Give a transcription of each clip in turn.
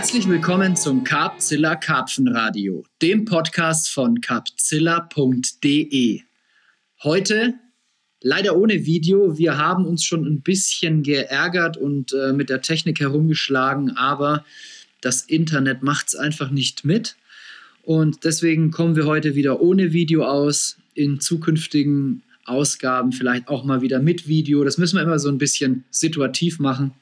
Herzlich willkommen zum Carpzilla Karpfenradio, dem Podcast von carpzilla.de. Heute leider ohne Video. Wir haben uns schon ein bisschen geärgert und äh, mit der Technik herumgeschlagen, aber das Internet macht es einfach nicht mit. Und deswegen kommen wir heute wieder ohne Video aus. In zukünftigen Ausgaben vielleicht auch mal wieder mit Video. Das müssen wir immer so ein bisschen situativ machen.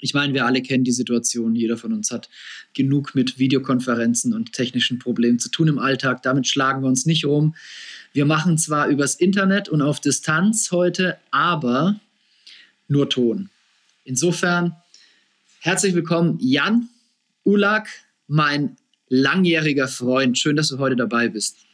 Ich meine, wir alle kennen die Situation. Jeder von uns hat genug mit Videokonferenzen und technischen Problemen zu tun im Alltag. Damit schlagen wir uns nicht rum. Wir machen zwar übers Internet und auf Distanz heute, aber nur Ton. Insofern herzlich willkommen, Jan Ulak, mein langjähriger Freund. Schön, dass du heute dabei bist.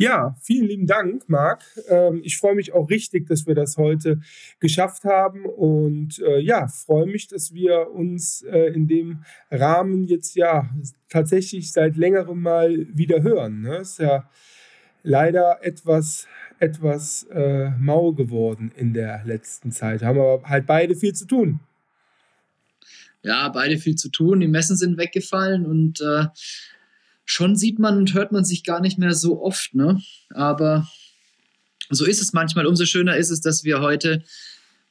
Ja, vielen lieben Dank, Marc. Ähm, ich freue mich auch richtig, dass wir das heute geschafft haben und äh, ja, freue mich, dass wir uns äh, in dem Rahmen jetzt ja tatsächlich seit längerem mal wieder hören. Ne? Ist ja leider etwas, etwas äh, mau geworden in der letzten Zeit. Haben aber halt beide viel zu tun. Ja, beide viel zu tun. Die Messen sind weggefallen und äh, schon sieht man und hört man sich gar nicht mehr so oft, ne? Aber so ist es manchmal. Umso schöner ist es, dass wir heute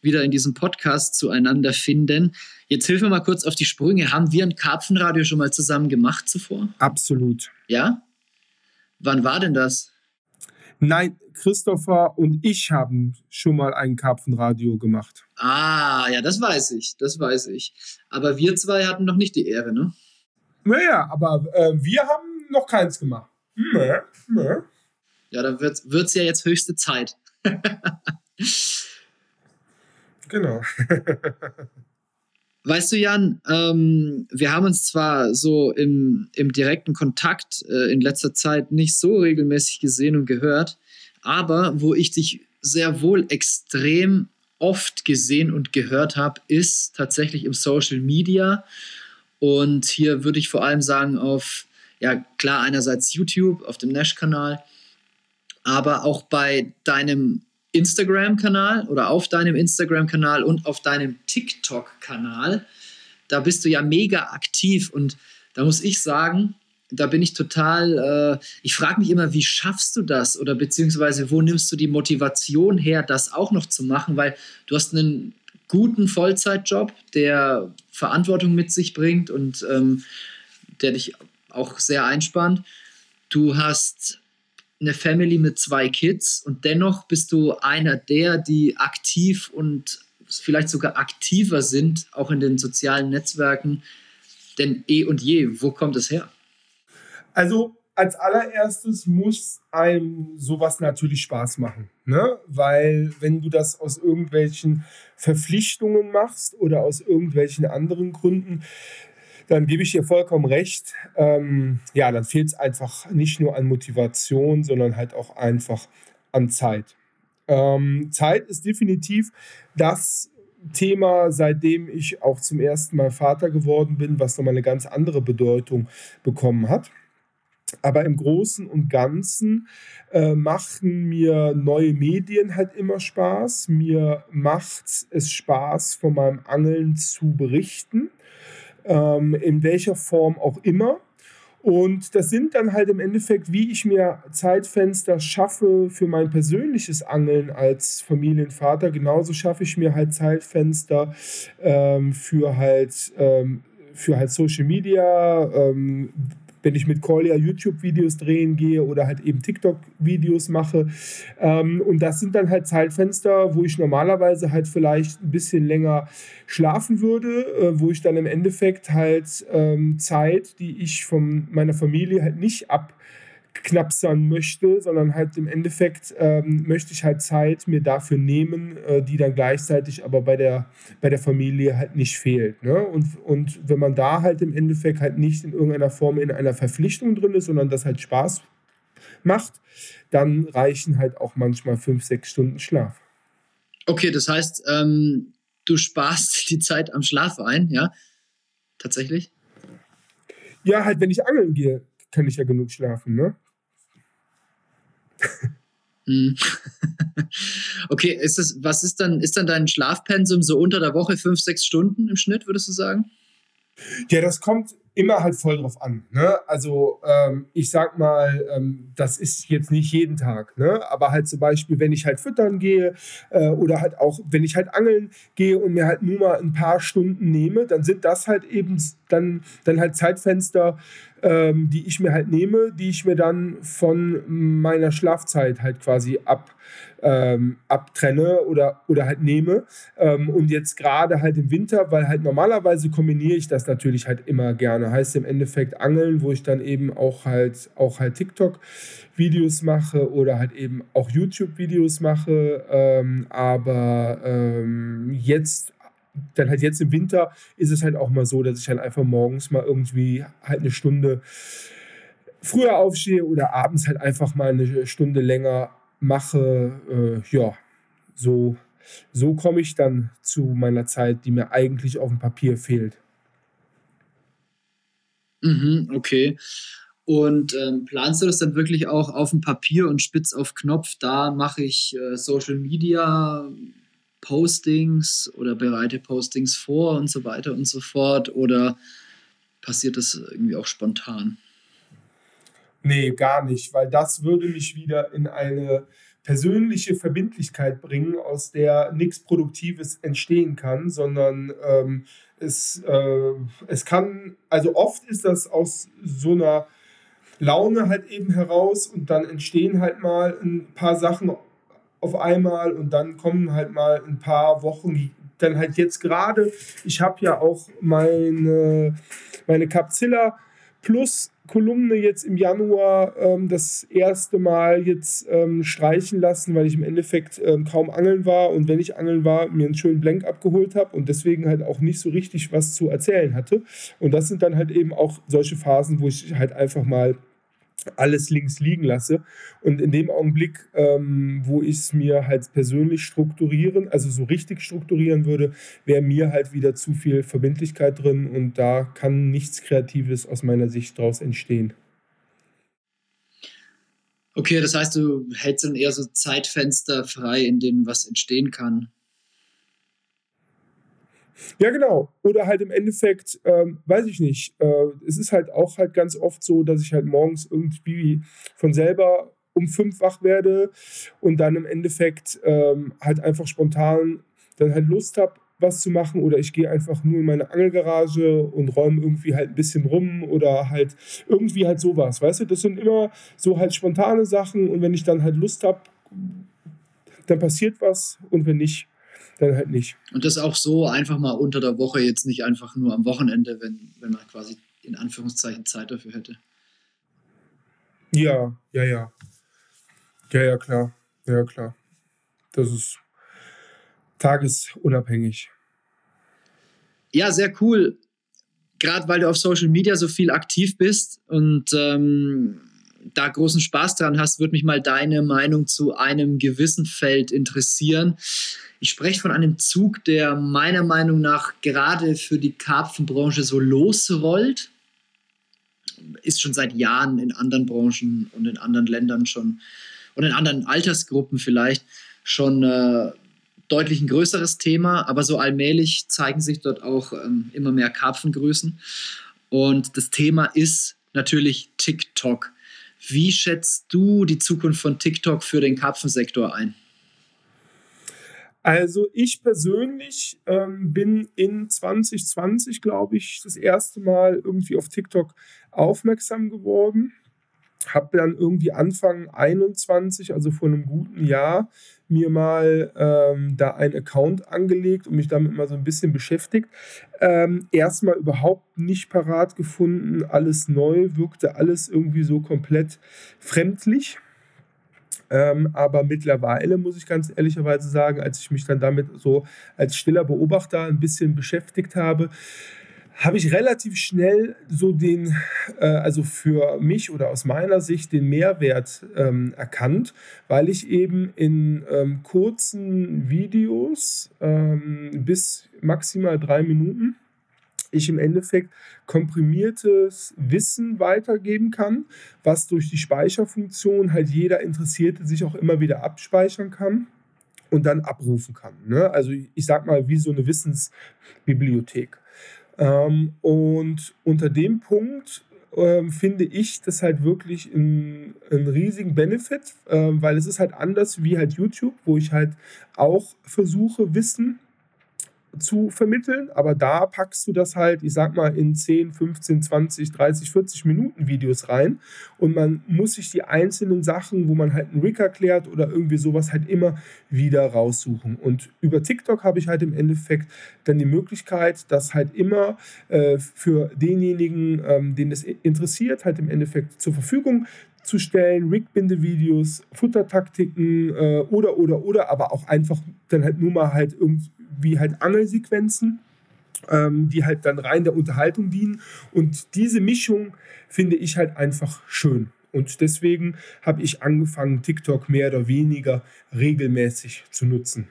wieder in diesem Podcast zueinander finden. Jetzt hilf mir mal kurz auf die Sprünge. Haben wir ein Karpfenradio schon mal zusammen gemacht zuvor? Absolut. Ja? Wann war denn das? Nein, Christopher und ich haben schon mal ein Karpfenradio gemacht. Ah, ja, das weiß ich, das weiß ich. Aber wir zwei hatten noch nicht die Ehre, ne? Naja, aber äh, wir haben noch keins gemacht. Nee, nee. Ja, dann wird es ja jetzt höchste Zeit. genau. Weißt du, Jan, ähm, wir haben uns zwar so im, im direkten Kontakt äh, in letzter Zeit nicht so regelmäßig gesehen und gehört, aber wo ich dich sehr wohl extrem oft gesehen und gehört habe, ist tatsächlich im Social Media. Und hier würde ich vor allem sagen auf ja klar einerseits YouTube auf dem Nash-Kanal, aber auch bei deinem Instagram-Kanal oder auf deinem Instagram-Kanal und auf deinem TikTok-Kanal. Da bist du ja mega aktiv und da muss ich sagen, da bin ich total, äh, ich frage mich immer, wie schaffst du das oder beziehungsweise wo nimmst du die Motivation her, das auch noch zu machen, weil du hast einen guten Vollzeitjob, der Verantwortung mit sich bringt und ähm, der dich auch sehr einspannt. Du hast eine Family mit zwei Kids und dennoch bist du einer der, die aktiv und vielleicht sogar aktiver sind, auch in den sozialen Netzwerken, denn eh und je. Wo kommt es her? Also als allererstes muss einem sowas natürlich Spaß machen, ne? Weil wenn du das aus irgendwelchen Verpflichtungen machst oder aus irgendwelchen anderen Gründen, dann gebe ich dir vollkommen recht. Ähm, ja, dann fehlt es einfach nicht nur an Motivation, sondern halt auch einfach an Zeit. Ähm, Zeit ist definitiv das Thema, seitdem ich auch zum ersten Mal Vater geworden bin, was nochmal eine ganz andere Bedeutung bekommen hat. Aber im Großen und Ganzen äh, machen mir neue Medien halt immer Spaß. Mir macht es Spaß, von meinem Angeln zu berichten ähm, in welcher Form auch immer. Und das sind dann halt im Endeffekt, wie ich mir Zeitfenster schaffe für mein persönliches Angeln als Familienvater. Genauso schaffe ich mir halt Zeitfenster ähm, für halt ähm, für halt Social Media, ähm, wenn ich mit Collier YouTube-Videos drehen gehe oder halt eben TikTok-Videos mache. Ähm, und das sind dann halt Zeitfenster, wo ich normalerweise halt vielleicht ein bisschen länger schlafen würde, äh, wo ich dann im Endeffekt halt ähm, Zeit, die ich von meiner Familie halt nicht ab abknapsern möchte, sondern halt im Endeffekt ähm, möchte ich halt Zeit mir dafür nehmen, äh, die dann gleichzeitig aber bei der, bei der Familie halt nicht fehlt. Ne? Und, und wenn man da halt im Endeffekt halt nicht in irgendeiner Form in einer Verpflichtung drin ist, sondern das halt Spaß macht, dann reichen halt auch manchmal fünf, sechs Stunden Schlaf. Okay, das heißt, ähm, du sparst die Zeit am Schlaf ein, ja? Tatsächlich? Ja, halt, wenn ich angeln gehe, kann ich ja genug schlafen, ne? Hm. okay, ist das, was ist dann, ist dann dein Schlafpensum so unter der Woche fünf, sechs Stunden im Schnitt, würdest du sagen? Ja, das kommt immer halt voll drauf an. Ne? Also ähm, ich sag mal, ähm, das ist jetzt nicht jeden Tag, ne? aber halt zum Beispiel, wenn ich halt füttern gehe äh, oder halt auch, wenn ich halt angeln gehe und mir halt nur mal ein paar Stunden nehme, dann sind das halt eben dann, dann halt Zeitfenster, ähm, die ich mir halt nehme, die ich mir dann von meiner Schlafzeit halt quasi ab, ähm, abtrenne oder, oder halt nehme. Ähm, und jetzt gerade halt im Winter, weil halt normalerweise kombiniere ich das natürlich halt immer gerne. Heißt im Endeffekt Angeln, wo ich dann eben auch halt auch halt TikTok-Videos mache oder halt eben auch YouTube-Videos mache. Ähm, aber ähm, jetzt dann halt jetzt im Winter ist es halt auch mal so, dass ich halt einfach morgens mal irgendwie halt eine Stunde früher aufstehe oder abends halt einfach mal eine Stunde länger mache. Äh, ja, so, so komme ich dann zu meiner Zeit, die mir eigentlich auf dem Papier fehlt. Mhm, okay. Und ähm, planst du das dann wirklich auch auf dem Papier und spitz auf Knopf? Da mache ich äh, Social Media Postings oder bereite Postings vor und so weiter und so fort? Oder passiert das irgendwie auch spontan? Nee, gar nicht, weil das würde mich wieder in eine persönliche Verbindlichkeit bringen, aus der nichts Produktives entstehen kann, sondern ähm, es, äh, es kann, also oft ist das aus so einer Laune halt eben heraus und dann entstehen halt mal ein paar Sachen auf einmal und dann kommen halt mal ein paar Wochen, dann halt jetzt gerade, ich habe ja auch meine, meine Capzilla Plus Kolumne jetzt im Januar ähm, das erste Mal jetzt ähm, streichen lassen, weil ich im Endeffekt ähm, kaum angeln war und wenn ich angeln war, mir einen schönen Blank abgeholt habe und deswegen halt auch nicht so richtig was zu erzählen hatte. Und das sind dann halt eben auch solche Phasen, wo ich halt einfach mal alles links liegen lasse. Und in dem Augenblick, ähm, wo ich es mir halt persönlich strukturieren, also so richtig strukturieren würde, wäre mir halt wieder zu viel Verbindlichkeit drin und da kann nichts Kreatives aus meiner Sicht daraus entstehen. Okay, das heißt, du hältst dann eher so Zeitfenster frei, in denen was entstehen kann. Ja, genau. Oder halt im Endeffekt, ähm, weiß ich nicht. Äh, es ist halt auch halt ganz oft so, dass ich halt morgens irgendwie von selber um fünf wach werde und dann im Endeffekt ähm, halt einfach spontan dann halt Lust habe, was zu machen oder ich gehe einfach nur in meine Angelgarage und räume irgendwie halt ein bisschen rum oder halt irgendwie halt sowas, weißt du? Das sind immer so halt spontane Sachen und wenn ich dann halt Lust habe, dann passiert was und wenn nicht, dann halt nicht. Und das auch so einfach mal unter der Woche, jetzt nicht einfach nur am Wochenende, wenn, wenn man quasi in Anführungszeichen Zeit dafür hätte. Ja, ja, ja. Ja, ja, klar. Ja, klar. Das ist tagesunabhängig. Ja, sehr cool. Gerade weil du auf Social Media so viel aktiv bist und ähm, da großen Spaß dran hast, würde mich mal deine Meinung zu einem gewissen Feld interessieren. Ich spreche von einem Zug, der meiner Meinung nach gerade für die Karpfenbranche so losrollt. Ist schon seit Jahren in anderen Branchen und in anderen Ländern schon und in anderen Altersgruppen vielleicht schon äh, deutlich ein größeres Thema, aber so allmählich zeigen sich dort auch ähm, immer mehr Karpfengrößen. Und das Thema ist natürlich TikTok. Wie schätzt du die Zukunft von TikTok für den Karpfensektor ein? Also ich persönlich ähm, bin in 2020, glaube ich, das erste Mal irgendwie auf TikTok aufmerksam geworden. Habe dann irgendwie Anfang 21, also vor einem guten Jahr, mir mal ähm, da einen Account angelegt und mich damit mal so ein bisschen beschäftigt. Ähm, erstmal überhaupt nicht parat gefunden, alles neu, wirkte alles irgendwie so komplett fremdlich. Ähm, aber mittlerweile muss ich ganz ehrlicherweise sagen, als ich mich dann damit so als stiller Beobachter ein bisschen beschäftigt habe, habe ich relativ schnell so den, äh, also für mich oder aus meiner Sicht den Mehrwert ähm, erkannt, weil ich eben in ähm, kurzen Videos ähm, bis maximal drei Minuten ich im Endeffekt komprimiertes Wissen weitergeben kann, was durch die Speicherfunktion halt jeder Interessierte sich auch immer wieder abspeichern kann und dann abrufen kann. Ne? Also ich sag mal, wie so eine Wissensbibliothek. Ähm, und unter dem Punkt ähm, finde ich das halt wirklich einen, riesigen Benefit, ähm, weil es ist halt anders wie halt YouTube, wo ich halt auch versuche, Wissen zu vermitteln, aber da packst du das halt, ich sag mal, in 10, 15, 20, 30, 40 Minuten Videos rein und man muss sich die einzelnen Sachen, wo man halt einen Rick erklärt oder irgendwie sowas halt immer wieder raussuchen. Und über TikTok habe ich halt im Endeffekt dann die Möglichkeit, das halt immer äh, für denjenigen, ähm, den es interessiert, halt im Endeffekt zur Verfügung zu stellen, Rigbinde-Videos, Futtertaktiken äh, oder, oder, oder, aber auch einfach dann halt nur mal halt irgendwie wie halt Angelsequenzen, ähm, die halt dann rein der Unterhaltung dienen. Und diese Mischung finde ich halt einfach schön. Und deswegen habe ich angefangen, TikTok mehr oder weniger regelmäßig zu nutzen.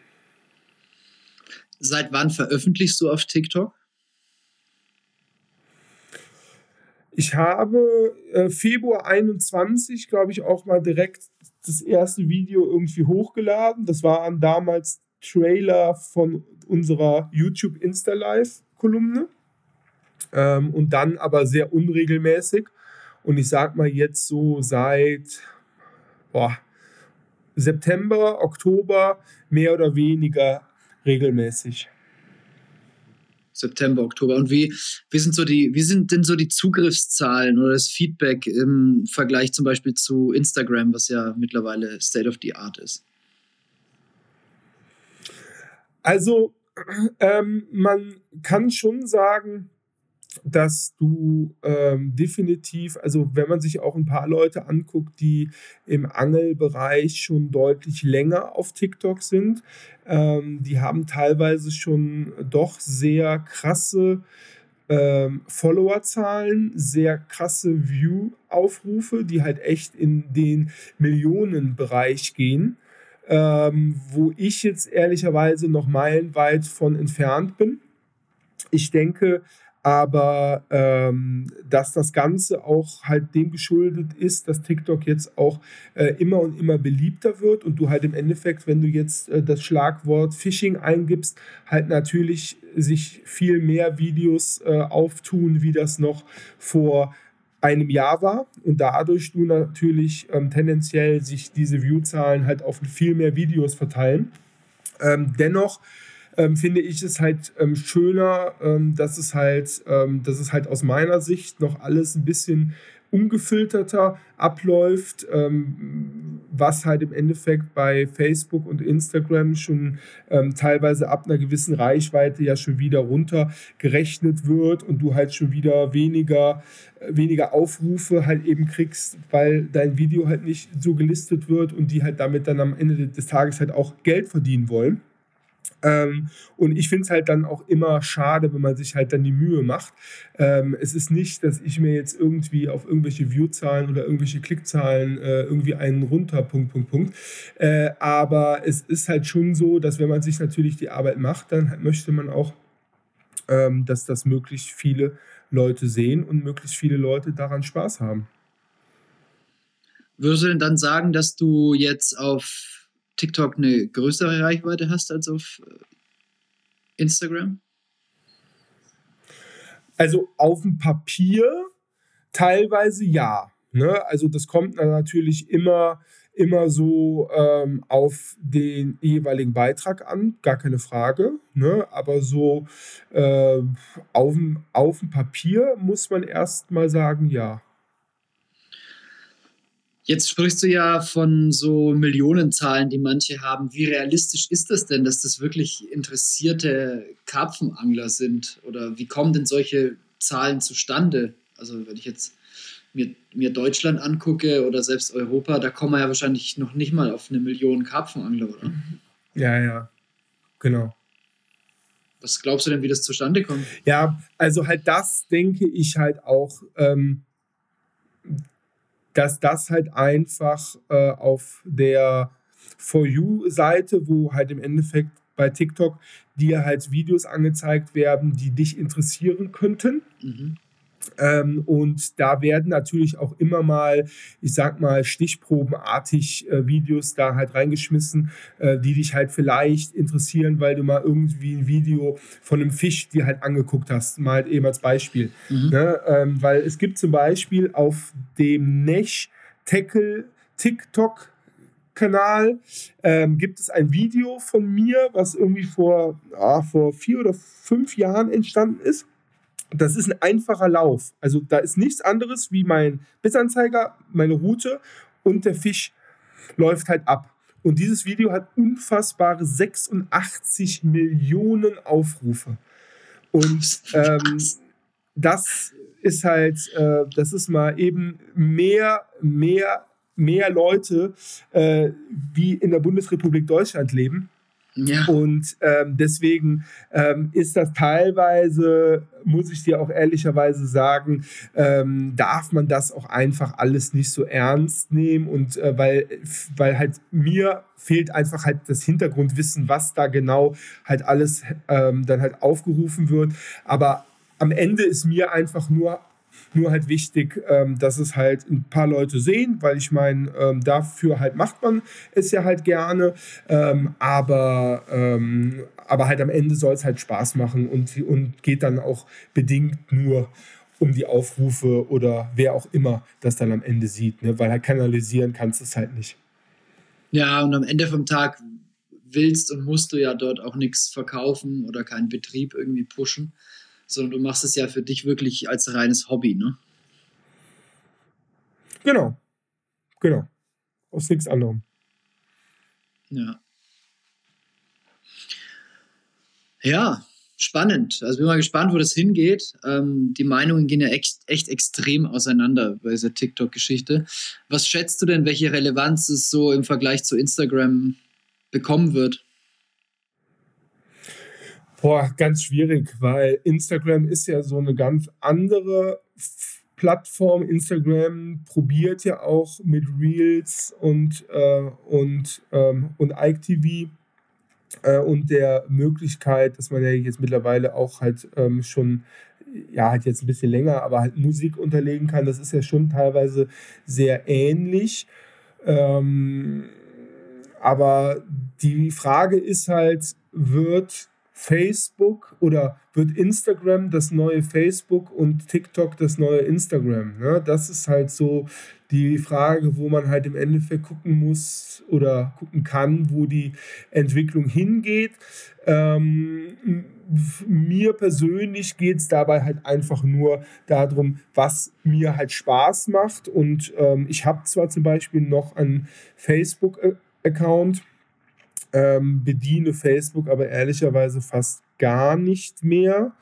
Seit wann veröffentlichst du auf TikTok? Ich habe äh, Februar 21, glaube ich, auch mal direkt das erste Video irgendwie hochgeladen. Das waren damals Trailer von unserer YouTube Insta Live Kolumne ähm, und dann aber sehr unregelmäßig. Und ich sag mal jetzt so seit boah, September, Oktober mehr oder weniger regelmäßig. September, Oktober. Und wie, wie, sind so die, wie sind denn so die Zugriffszahlen oder das Feedback im Vergleich zum Beispiel zu Instagram, was ja mittlerweile State of the Art ist? Also ähm, man kann schon sagen, dass du ähm, definitiv, also wenn man sich auch ein paar Leute anguckt, die im Angelbereich schon deutlich länger auf TikTok sind, ähm, die haben teilweise schon doch sehr krasse ähm, Followerzahlen, sehr krasse View-Aufrufe, die halt echt in den Millionenbereich gehen ähm, wo ich jetzt ehrlicherweise noch meilenweit von entfernt bin. Ich denke aber, ähm, dass das Ganze auch halt dem geschuldet ist, dass TikTok jetzt auch äh, immer und immer beliebter wird und du halt im Endeffekt, wenn du jetzt äh, das Schlagwort Phishing eingibst, halt natürlich sich viel mehr Videos äh, auftun, wie das noch vor einem Jahr war und dadurch du natürlich ähm, tendenziell sich diese Viewzahlen halt auf viel mehr Videos verteilen. Ähm, dennoch ähm, finde ich es halt ähm, schöner, ähm, dass es halt, ähm, dass es halt aus meiner Sicht noch alles ein bisschen ungefilterter abläuft, ähm, was halt im Endeffekt bei Facebook und Instagram schon teilweise ab einer gewissen Reichweite ja schon wieder runtergerechnet wird und du halt schon wieder weniger, äh, weniger Aufrufe halt eben kriegst, weil dein Video halt nicht so gelistet wird und die halt damit dann am Ende des Tages halt auch Geld verdienen wollen. Ähm, und ich finde es halt dann auch immer schade, wenn man sich halt dann die Mühe macht. Ähm, es ist nicht, dass ich mir jetzt irgendwie auf irgendwelche Viewzahlen oder irgendwelche Klickzahlen äh, irgendwie einen runter, Punkt, Punkt, Punkt. Äh, aber es ist halt schon so, dass wenn man sich natürlich die Arbeit macht, dann halt möchte man auch, ähm, dass das möglichst viele Leute sehen und möglichst viele Leute daran Spaß haben. Würdest du denn dann sagen, dass du jetzt auf TikTok eine größere Reichweite hast als auf äh, Instagram? Also auf dem Papier teilweise ja. Ne? Also das kommt natürlich immer, immer so ähm, auf den jeweiligen Beitrag an, gar keine Frage. Ne? Aber so äh, auf, auf dem Papier muss man erst mal sagen, ja. Jetzt sprichst du ja von so Millionenzahlen, die manche haben. Wie realistisch ist das denn, dass das wirklich interessierte Karpfenangler sind? Oder wie kommen denn solche Zahlen zustande? Also wenn ich jetzt mir, mir Deutschland angucke oder selbst Europa, da kommen wir ja wahrscheinlich noch nicht mal auf eine Million Karpfenangler, oder? Ja, ja, genau. Was glaubst du denn, wie das zustande kommt? Ja, also halt das denke ich halt auch. Ähm, dass das halt einfach äh, auf der For You-Seite, wo halt im Endeffekt bei TikTok dir halt Videos angezeigt werden, die dich interessieren könnten. Mhm. Ähm, und da werden natürlich auch immer mal, ich sag mal, stichprobenartig äh, Videos da halt reingeschmissen, äh, die dich halt vielleicht interessieren, weil du mal irgendwie ein Video von einem Fisch dir halt angeguckt hast, mal halt eben als Beispiel. Mhm. Ne? Ähm, weil es gibt zum Beispiel auf dem Nesh Tackle TikTok Kanal ähm, gibt es ein Video von mir, was irgendwie vor, ah, vor vier oder fünf Jahren entstanden ist. Das ist ein einfacher Lauf. Also da ist nichts anderes wie mein Bissanzeiger, meine Route und der Fisch läuft halt ab. Und dieses Video hat unfassbare 86 Millionen Aufrufe. Und ähm, das ist halt, äh, das ist mal eben mehr, mehr, mehr Leute, äh, wie in der Bundesrepublik Deutschland leben. Ja. Und ähm, deswegen ähm, ist das teilweise, muss ich dir auch ehrlicherweise sagen, ähm, darf man das auch einfach alles nicht so ernst nehmen. Und äh, weil, weil halt mir fehlt einfach halt das Hintergrundwissen, was da genau halt alles ähm, dann halt aufgerufen wird. Aber am Ende ist mir einfach nur nur halt wichtig, ähm, dass es halt ein paar Leute sehen, weil ich meine, ähm, dafür halt macht man es ja halt gerne. Ähm, aber, ähm, aber halt am Ende soll es halt Spaß machen und, und geht dann auch bedingt nur um die Aufrufe oder wer auch immer das dann am Ende sieht. Ne? Weil halt kanalisieren kannst du es halt nicht. Ja, und am Ende vom Tag willst und musst du ja dort auch nichts verkaufen oder keinen Betrieb irgendwie pushen sondern du machst es ja für dich wirklich als reines Hobby, ne? Genau. Genau. Aus nichts anderem. Ja. Ja, spannend. Also bin mal gespannt, wo das hingeht. Ähm, die Meinungen gehen ja echt, echt extrem auseinander bei dieser TikTok-Geschichte. Was schätzt du denn, welche Relevanz es so im Vergleich zu Instagram bekommen wird? Boah, ganz schwierig, weil Instagram ist ja so eine ganz andere Plattform. Instagram probiert ja auch mit Reels und, äh, und, ähm, und IGTV äh, und der Möglichkeit, dass man ja jetzt mittlerweile auch halt ähm, schon ja, halt jetzt ein bisschen länger, aber halt Musik unterlegen kann. Das ist ja schon teilweise sehr ähnlich. Ähm, aber die Frage ist halt, wird Facebook oder wird Instagram das neue Facebook und TikTok das neue Instagram? Ne? Das ist halt so die Frage, wo man halt im Endeffekt gucken muss oder gucken kann, wo die Entwicklung hingeht. Ähm, mir persönlich geht es dabei halt einfach nur darum, was mir halt Spaß macht. Und ähm, ich habe zwar zum Beispiel noch einen Facebook-Account, ähm, bediene Facebook aber ehrlicherweise fast gar nicht mehr,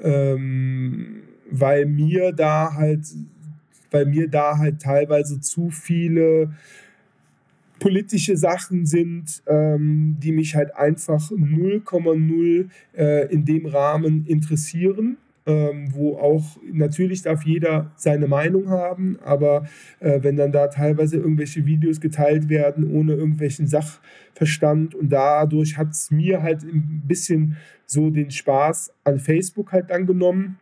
ähm, weil mir da halt, weil mir da halt teilweise zu viele politische Sachen sind, ähm, die mich halt einfach 0,0 äh, in dem Rahmen interessieren ähm, wo auch natürlich darf jeder seine Meinung haben, aber äh, wenn dann da teilweise irgendwelche Videos geteilt werden ohne irgendwelchen Sachverstand und dadurch hat es mir halt ein bisschen so den Spaß an Facebook halt dann genommen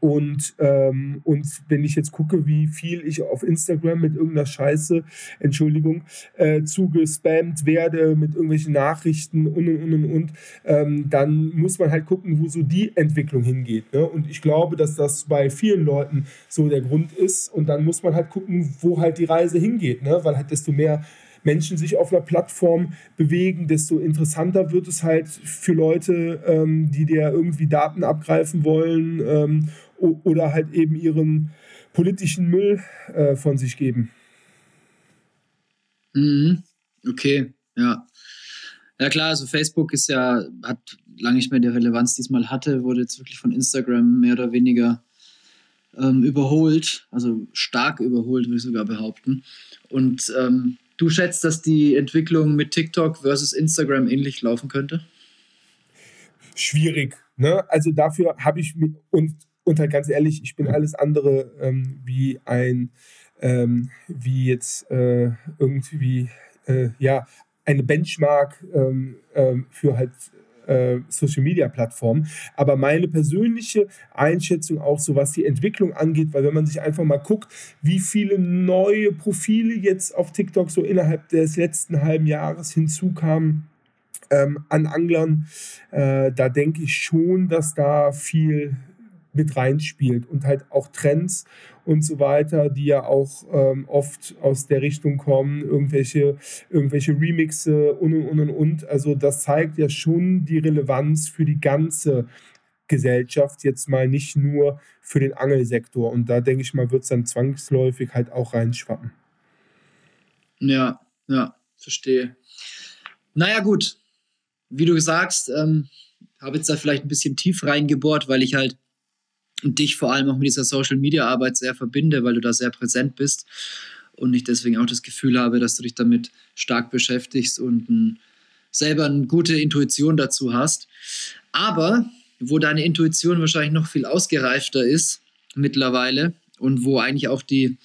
und, ähm, und wenn ich jetzt gucke, wie viel ich auf Instagram mit irgendeiner Scheiße, Entschuldigung, äh, zugespammt werde mit irgendwelchen Nachrichten und und und und, und ähm, dann muss man halt gucken, wo so die Entwicklung hingeht. Ne? Und ich glaube, dass das bei vielen Leuten so der Grund ist. Und dann muss man halt gucken, wo halt die Reise hingeht. Ne? Weil halt desto mehr Menschen sich auf einer Plattform bewegen, desto interessanter wird es halt für Leute, ähm, die dir irgendwie Daten abgreifen wollen ähm, oder halt eben ihren politischen Müll äh, von sich geben. Mhm. Okay, ja. Ja klar, also Facebook ist ja, hat lange nicht mehr die Relevanz, die es mal hatte, wurde jetzt wirklich von Instagram mehr oder weniger ähm, überholt, also stark überholt, würde ich sogar behaupten. Und ähm, du schätzt, dass die Entwicklung mit TikTok versus Instagram ähnlich laufen könnte? Schwierig. Ne? Also dafür habe ich mit, und und halt ganz ehrlich, ich bin alles andere ähm, wie ein, ähm, wie jetzt äh, irgendwie, äh, ja, eine Benchmark ähm, ähm, für halt äh, Social Media Plattformen. Aber meine persönliche Einschätzung auch so, was die Entwicklung angeht, weil wenn man sich einfach mal guckt, wie viele neue Profile jetzt auf TikTok so innerhalb des letzten halben Jahres hinzukamen, ähm, an Anglern, äh, da denke ich schon, dass da viel mit reinspielt und halt auch Trends und so weiter, die ja auch ähm, oft aus der Richtung kommen, irgendwelche, irgendwelche Remixe und und und und. Also das zeigt ja schon die Relevanz für die ganze Gesellschaft, jetzt mal nicht nur für den Angelsektor. Und da denke ich mal, wird es dann zwangsläufig halt auch reinschwappen. Ja, ja, verstehe. Naja, gut. Wie du sagst, ähm, habe jetzt da vielleicht ein bisschen tief reingebohrt, weil ich halt und dich vor allem auch mit dieser Social Media Arbeit sehr verbinde, weil du da sehr präsent bist und ich deswegen auch das Gefühl habe, dass du dich damit stark beschäftigst und ein, selber eine gute Intuition dazu hast. Aber wo deine Intuition wahrscheinlich noch viel ausgereifter ist mittlerweile und wo eigentlich auch die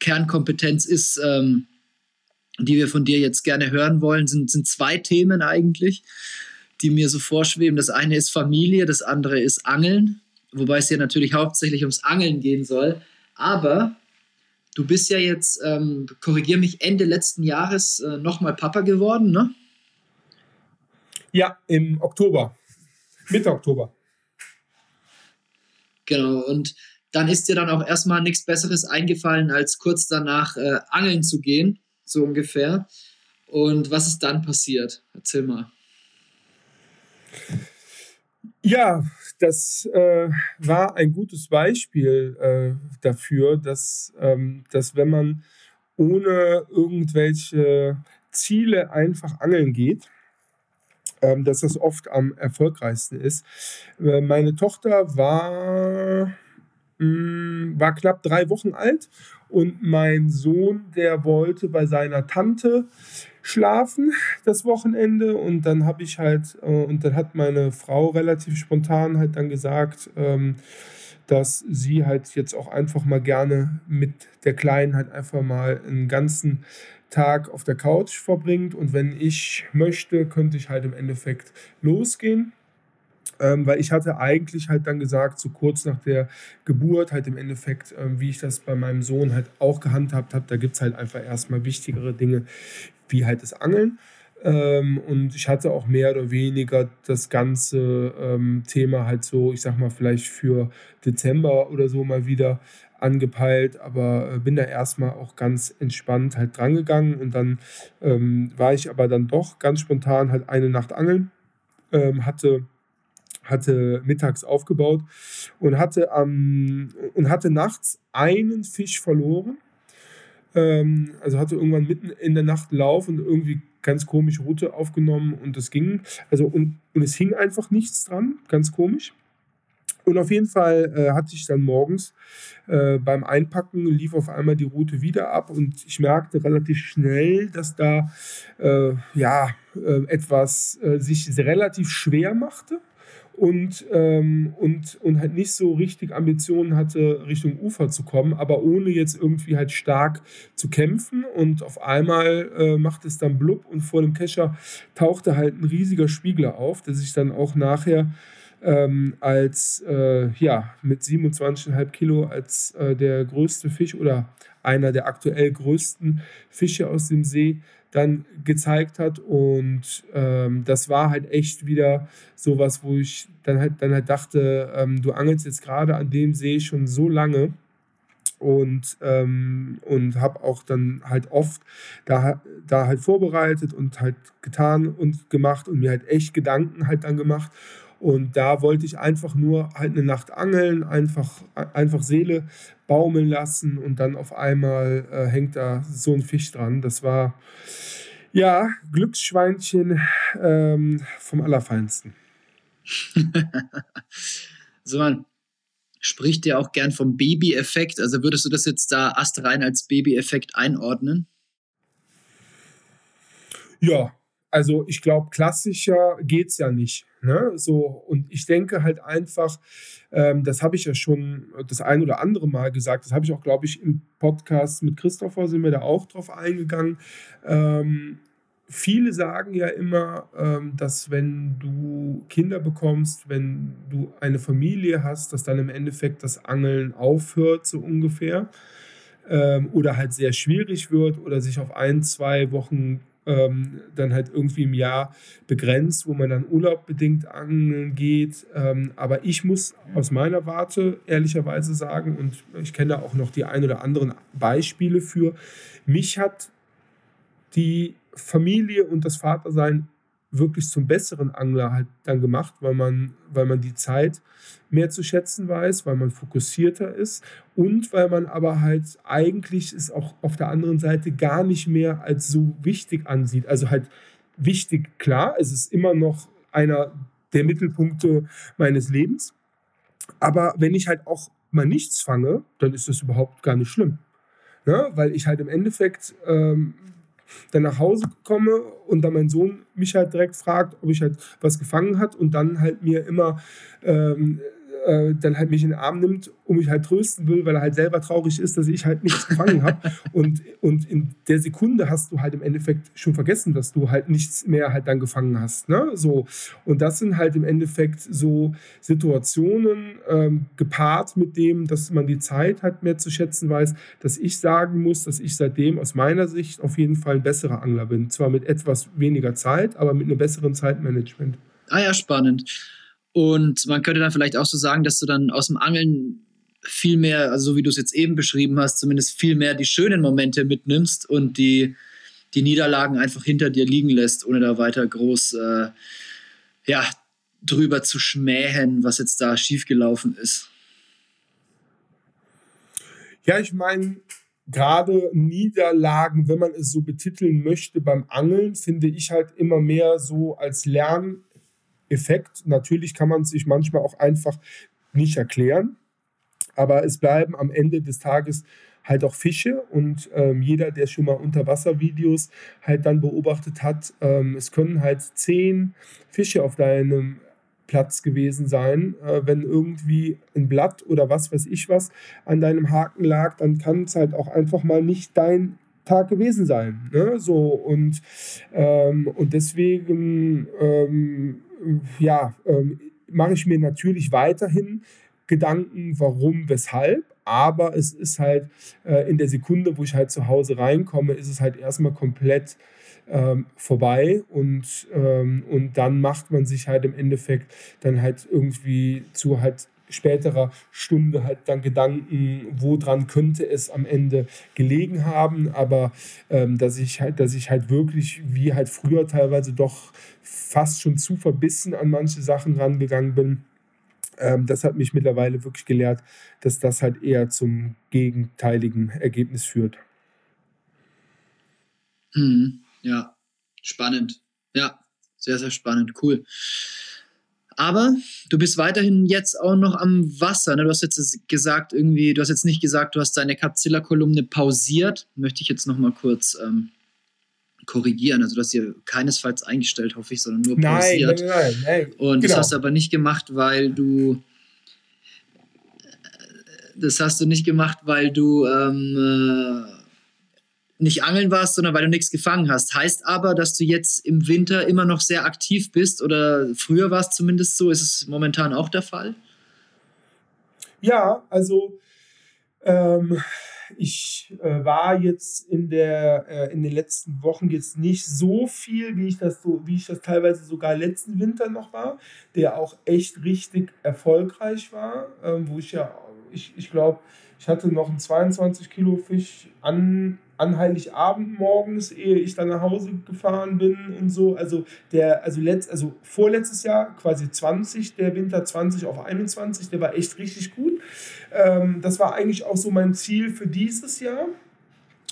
Kernkompetenz ist, ähm, die wir von dir jetzt gerne hören wollen, sind, sind zwei Themen eigentlich, die mir so vorschweben. Das eine ist Familie, das andere ist Angeln wobei es hier natürlich hauptsächlich ums Angeln gehen soll. Aber du bist ja jetzt, ähm, korrigier mich, Ende letzten Jahres äh, nochmal Papa geworden, ne? Ja, im Oktober. Mitte Oktober. Genau, und dann ist dir dann auch erstmal nichts Besseres eingefallen, als kurz danach äh, angeln zu gehen, so ungefähr. Und was ist dann passiert? Erzähl mal. Ja, das äh, war ein gutes Beispiel äh, dafür, dass, ähm, dass wenn man ohne irgendwelche Ziele einfach angeln geht, ähm, dass das oft am erfolgreichsten ist. Äh, meine Tochter war, mh, mm, war knapp drei Wochen alt und mein Sohn, der wollte bei seiner Tante schlafen das Wochenende und dann habe ich halt, äh, und dann hat meine Frau relativ spontan halt dann gesagt, ähm, dass sie halt jetzt auch einfach mal gerne mit der Kleinen halt einfach mal einen ganzen Tag auf der Couch verbringt und wenn ich möchte, könnte ich halt im Endeffekt losgehen. Ähm, weil ich hatte eigentlich halt dann gesagt, so kurz nach der Geburt, halt im Endeffekt, ähm, wie ich das bei meinem Sohn halt auch gehandhabt habe, da gibt es halt einfach erstmal wichtigere Dinge, wie halt das Angeln. Ähm, und ich hatte auch mehr oder weniger das ganze ähm, Thema halt so, ich sag mal, vielleicht für Dezember oder so mal wieder angepeilt, aber äh, bin da erstmal auch ganz entspannt halt drangegangen und dann ähm, war ich aber dann doch ganz spontan halt eine Nacht angeln, ähm, hatte hatte mittags aufgebaut und hatte am und hatte nachts einen Fisch verloren ähm, also hatte irgendwann mitten in der Nacht Lauf und irgendwie ganz komisch Route aufgenommen und es ging. Also und, und es hing einfach nichts dran, ganz komisch. Und auf jeden Fall äh, hatte ich dann morgens äh, beim Einpacken lief auf einmal die Route wieder ab und ich merkte relativ schnell, dass da äh, ja äh, etwas äh, sich relativ schwer machte und, ähm, und, und halt nicht so richtig Ambitionen hatte, Richtung Ufer zu kommen, aber ohne jetzt irgendwie halt stark zu kämpfen. Und auf einmal äh, macht es dann blub und vor dem Kescher tauchte halt ein riesiger Spiegler auf, der sich dann auch nachher ähm, als, äh, ja, mit 27,5 Kilo als äh, der größte Fisch oder einer der aktuell größten Fische aus dem See dann gezeigt hat. Und ähm, das war halt echt wieder sowas, wo ich dann halt, dann halt dachte, ähm, du angelst jetzt gerade an dem See schon so lange und, ähm, und habe auch dann halt oft da, da halt vorbereitet und halt getan und gemacht und mir halt echt Gedanken halt dann gemacht. Und da wollte ich einfach nur halt eine Nacht angeln, einfach, einfach Seele baumeln lassen und dann auf einmal äh, hängt da so ein Fisch dran. Das war ja Glücksschweinchen ähm, vom Allerfeinsten. so, man spricht ja auch gern vom Baby-Effekt. Also würdest du das jetzt da astrein als Baby-Effekt einordnen? Ja, also ich glaube, klassischer geht es ja nicht. Ne? So, und ich denke halt einfach, ähm, das habe ich ja schon das ein oder andere Mal gesagt, das habe ich auch, glaube ich, im Podcast mit Christopher sind wir da auch drauf eingegangen. Ähm, viele sagen ja immer, ähm, dass wenn du Kinder bekommst, wenn du eine Familie hast, dass dann im Endeffekt das Angeln aufhört, so ungefähr. Ähm, oder halt sehr schwierig wird oder sich auf ein, zwei Wochen ähm, dann halt irgendwie im Jahr begrenzt, wo man dann urlaubbedingt angeln geht. Ähm, aber ich muss aus meiner Warte ehrlicherweise sagen, und ich kenne auch noch die ein oder anderen Beispiele für, mich hat die Familie und das Vatersein wirklich zum besseren Angler halt dann gemacht, weil man, weil man die Zeit mehr zu schätzen weiß, weil man fokussierter ist und weil man aber halt eigentlich es auch auf der anderen Seite gar nicht mehr als so wichtig ansieht. Also halt wichtig, klar, es ist immer noch einer der Mittelpunkte meines Lebens, aber wenn ich halt auch mal nichts fange, dann ist das überhaupt gar nicht schlimm. Ja, weil ich halt im Endeffekt ähm, dann nach Hause komme und dann mein Sohn mich halt direkt fragt, ob ich halt was gefangen hat und dann halt mir immer ähm, äh, dann halt mich in den Arm nimmt und mich halt trösten will, weil er halt selber traurig ist, dass ich halt nichts gefangen habe. Und, und in der Sekunde hast du halt im Endeffekt schon vergessen, dass du halt nichts mehr halt dann gefangen hast. Ne? So. Und das sind halt im Endeffekt so Situationen ähm, gepaart mit dem, dass man die Zeit halt mehr zu schätzen weiß, dass ich sagen muss, dass ich seitdem aus meiner Sicht auf jeden Fall ein besserer Angler bin. Zwar mit etwas weniger Zeit, aber mit einem besseren Zeitmanagement. Ah ja, spannend. Und man könnte dann vielleicht auch so sagen, dass du dann aus dem Angeln viel mehr, also so wie du es jetzt eben beschrieben hast, zumindest viel mehr die schönen Momente mitnimmst und die, die Niederlagen einfach hinter dir liegen lässt, ohne da weiter groß äh, ja, drüber zu schmähen, was jetzt da schiefgelaufen ist. Ja, ich meine, gerade Niederlagen, wenn man es so betiteln möchte beim Angeln, finde ich halt immer mehr so als Lern Effekt. Natürlich kann man sich manchmal auch einfach nicht erklären, aber es bleiben am Ende des Tages halt auch Fische und ähm, jeder, der schon mal Unterwasservideos halt dann beobachtet hat, ähm, es können halt zehn Fische auf deinem Platz gewesen sein. Äh, wenn irgendwie ein Blatt oder was weiß ich was an deinem Haken lag, dann kann es halt auch einfach mal nicht dein Tag gewesen sein. Ne? So und, ähm, und deswegen ähm, ja, ähm, mache ich mir natürlich weiterhin Gedanken, warum, weshalb. Aber es ist halt äh, in der Sekunde, wo ich halt zu Hause reinkomme, ist es halt erstmal komplett ähm, vorbei und, ähm, und dann macht man sich halt im Endeffekt dann halt irgendwie zu halt späterer Stunde halt dann Gedanken, woran könnte es am Ende gelegen haben, aber ähm, dass ich halt, dass ich halt wirklich, wie halt früher teilweise doch fast schon zu verbissen an manche Sachen rangegangen bin. Ähm, das hat mich mittlerweile wirklich gelehrt, dass das halt eher zum gegenteiligen Ergebnis führt. Mhm. Ja, spannend. Ja, sehr, sehr spannend. Cool. Aber du bist weiterhin jetzt auch noch am Wasser. Ne? Du hast jetzt gesagt, irgendwie, du hast jetzt nicht gesagt, du hast deine Capzilla-Kolumne pausiert. Möchte ich jetzt noch mal kurz ähm, korrigieren. Also du hast hier keinesfalls eingestellt, hoffe ich, sondern nur pausiert. Nein, nein, nein. nein. Und genau. das hast du aber nicht gemacht, weil du das hast du nicht gemacht, weil du ähm, äh, nicht angeln warst, sondern weil du nichts gefangen hast. Heißt aber, dass du jetzt im Winter immer noch sehr aktiv bist oder früher war es zumindest so. Ist es momentan auch der Fall? Ja, also ähm, ich äh, war jetzt in, der, äh, in den letzten Wochen jetzt nicht so viel, wie ich das so, wie ich das teilweise sogar letzten Winter noch war, der auch echt richtig erfolgreich war, ähm, wo ich ja, ich, ich glaube, ich hatte noch einen 22 Kilo Fisch an, an Heiligabend morgens, ehe ich dann nach Hause gefahren bin und so. Also der, also letzt, also vorletztes Jahr quasi 20, der Winter 20 auf 21, der war echt richtig gut. Ähm, das war eigentlich auch so mein Ziel für dieses Jahr.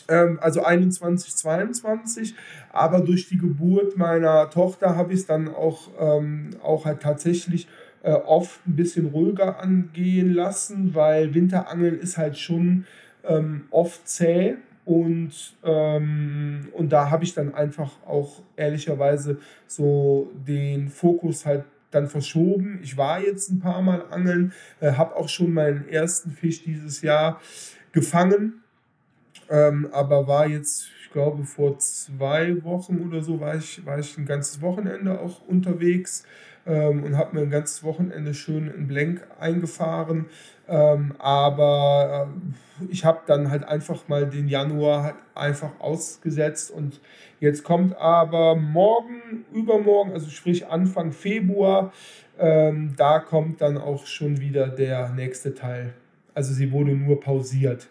Ähm, also 21, 22. Aber durch die Geburt meiner Tochter habe ich es dann auch, ähm, auch halt tatsächlich äh, oft ein bisschen ruhiger angehen lassen, weil Winterangeln ist halt schon ähm, oft zäh und, ähm, und da habe ich dann einfach auch ehrlicherweise so den Fokus halt dann verschoben. Ich war jetzt ein paar Mal angeln, äh, habe auch schon meinen ersten Fisch dieses Jahr gefangen, ähm, aber war jetzt, ich glaube, vor zwei Wochen oder so war ich, war ich ein ganzes Wochenende auch unterwegs ähm, und habe mir ein ganzes Wochenende schön in Blank eingefahren. Ähm, aber äh, ich habe dann halt einfach mal den Januar halt einfach ausgesetzt und jetzt kommt aber morgen, übermorgen, also sprich Anfang Februar, ähm, da kommt dann auch schon wieder der nächste Teil. Also sie wurde nur pausiert.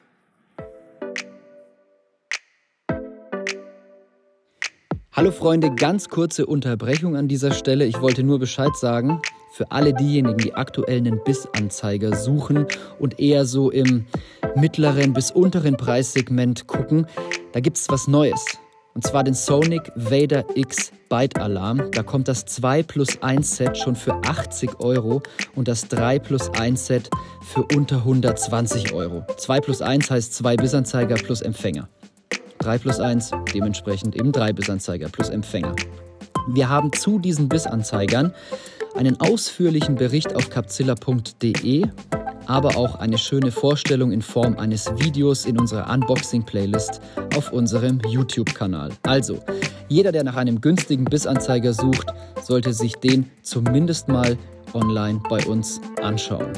Hallo Freunde, ganz kurze Unterbrechung an dieser Stelle. Ich wollte nur Bescheid sagen, für alle diejenigen, die aktuell einen Bissanzeiger suchen und eher so im mittleren bis unteren Preissegment gucken, da gibt es was Neues. Und zwar den Sonic Vader X Byte Alarm. Da kommt das 2 plus 1 Set schon für 80 Euro und das 3 plus 1 Set für unter 120 Euro. 2 plus 1 heißt 2 Bissanzeiger plus Empfänger. 3 plus 1, dementsprechend eben 3 Bissanzeiger plus Empfänger. Wir haben zu diesen Bissanzeigern einen ausführlichen Bericht auf capzilla.de, aber auch eine schöne Vorstellung in Form eines Videos in unserer Unboxing-Playlist auf unserem YouTube-Kanal. Also, jeder, der nach einem günstigen Bissanzeiger sucht, sollte sich den zumindest mal online bei uns anschauen.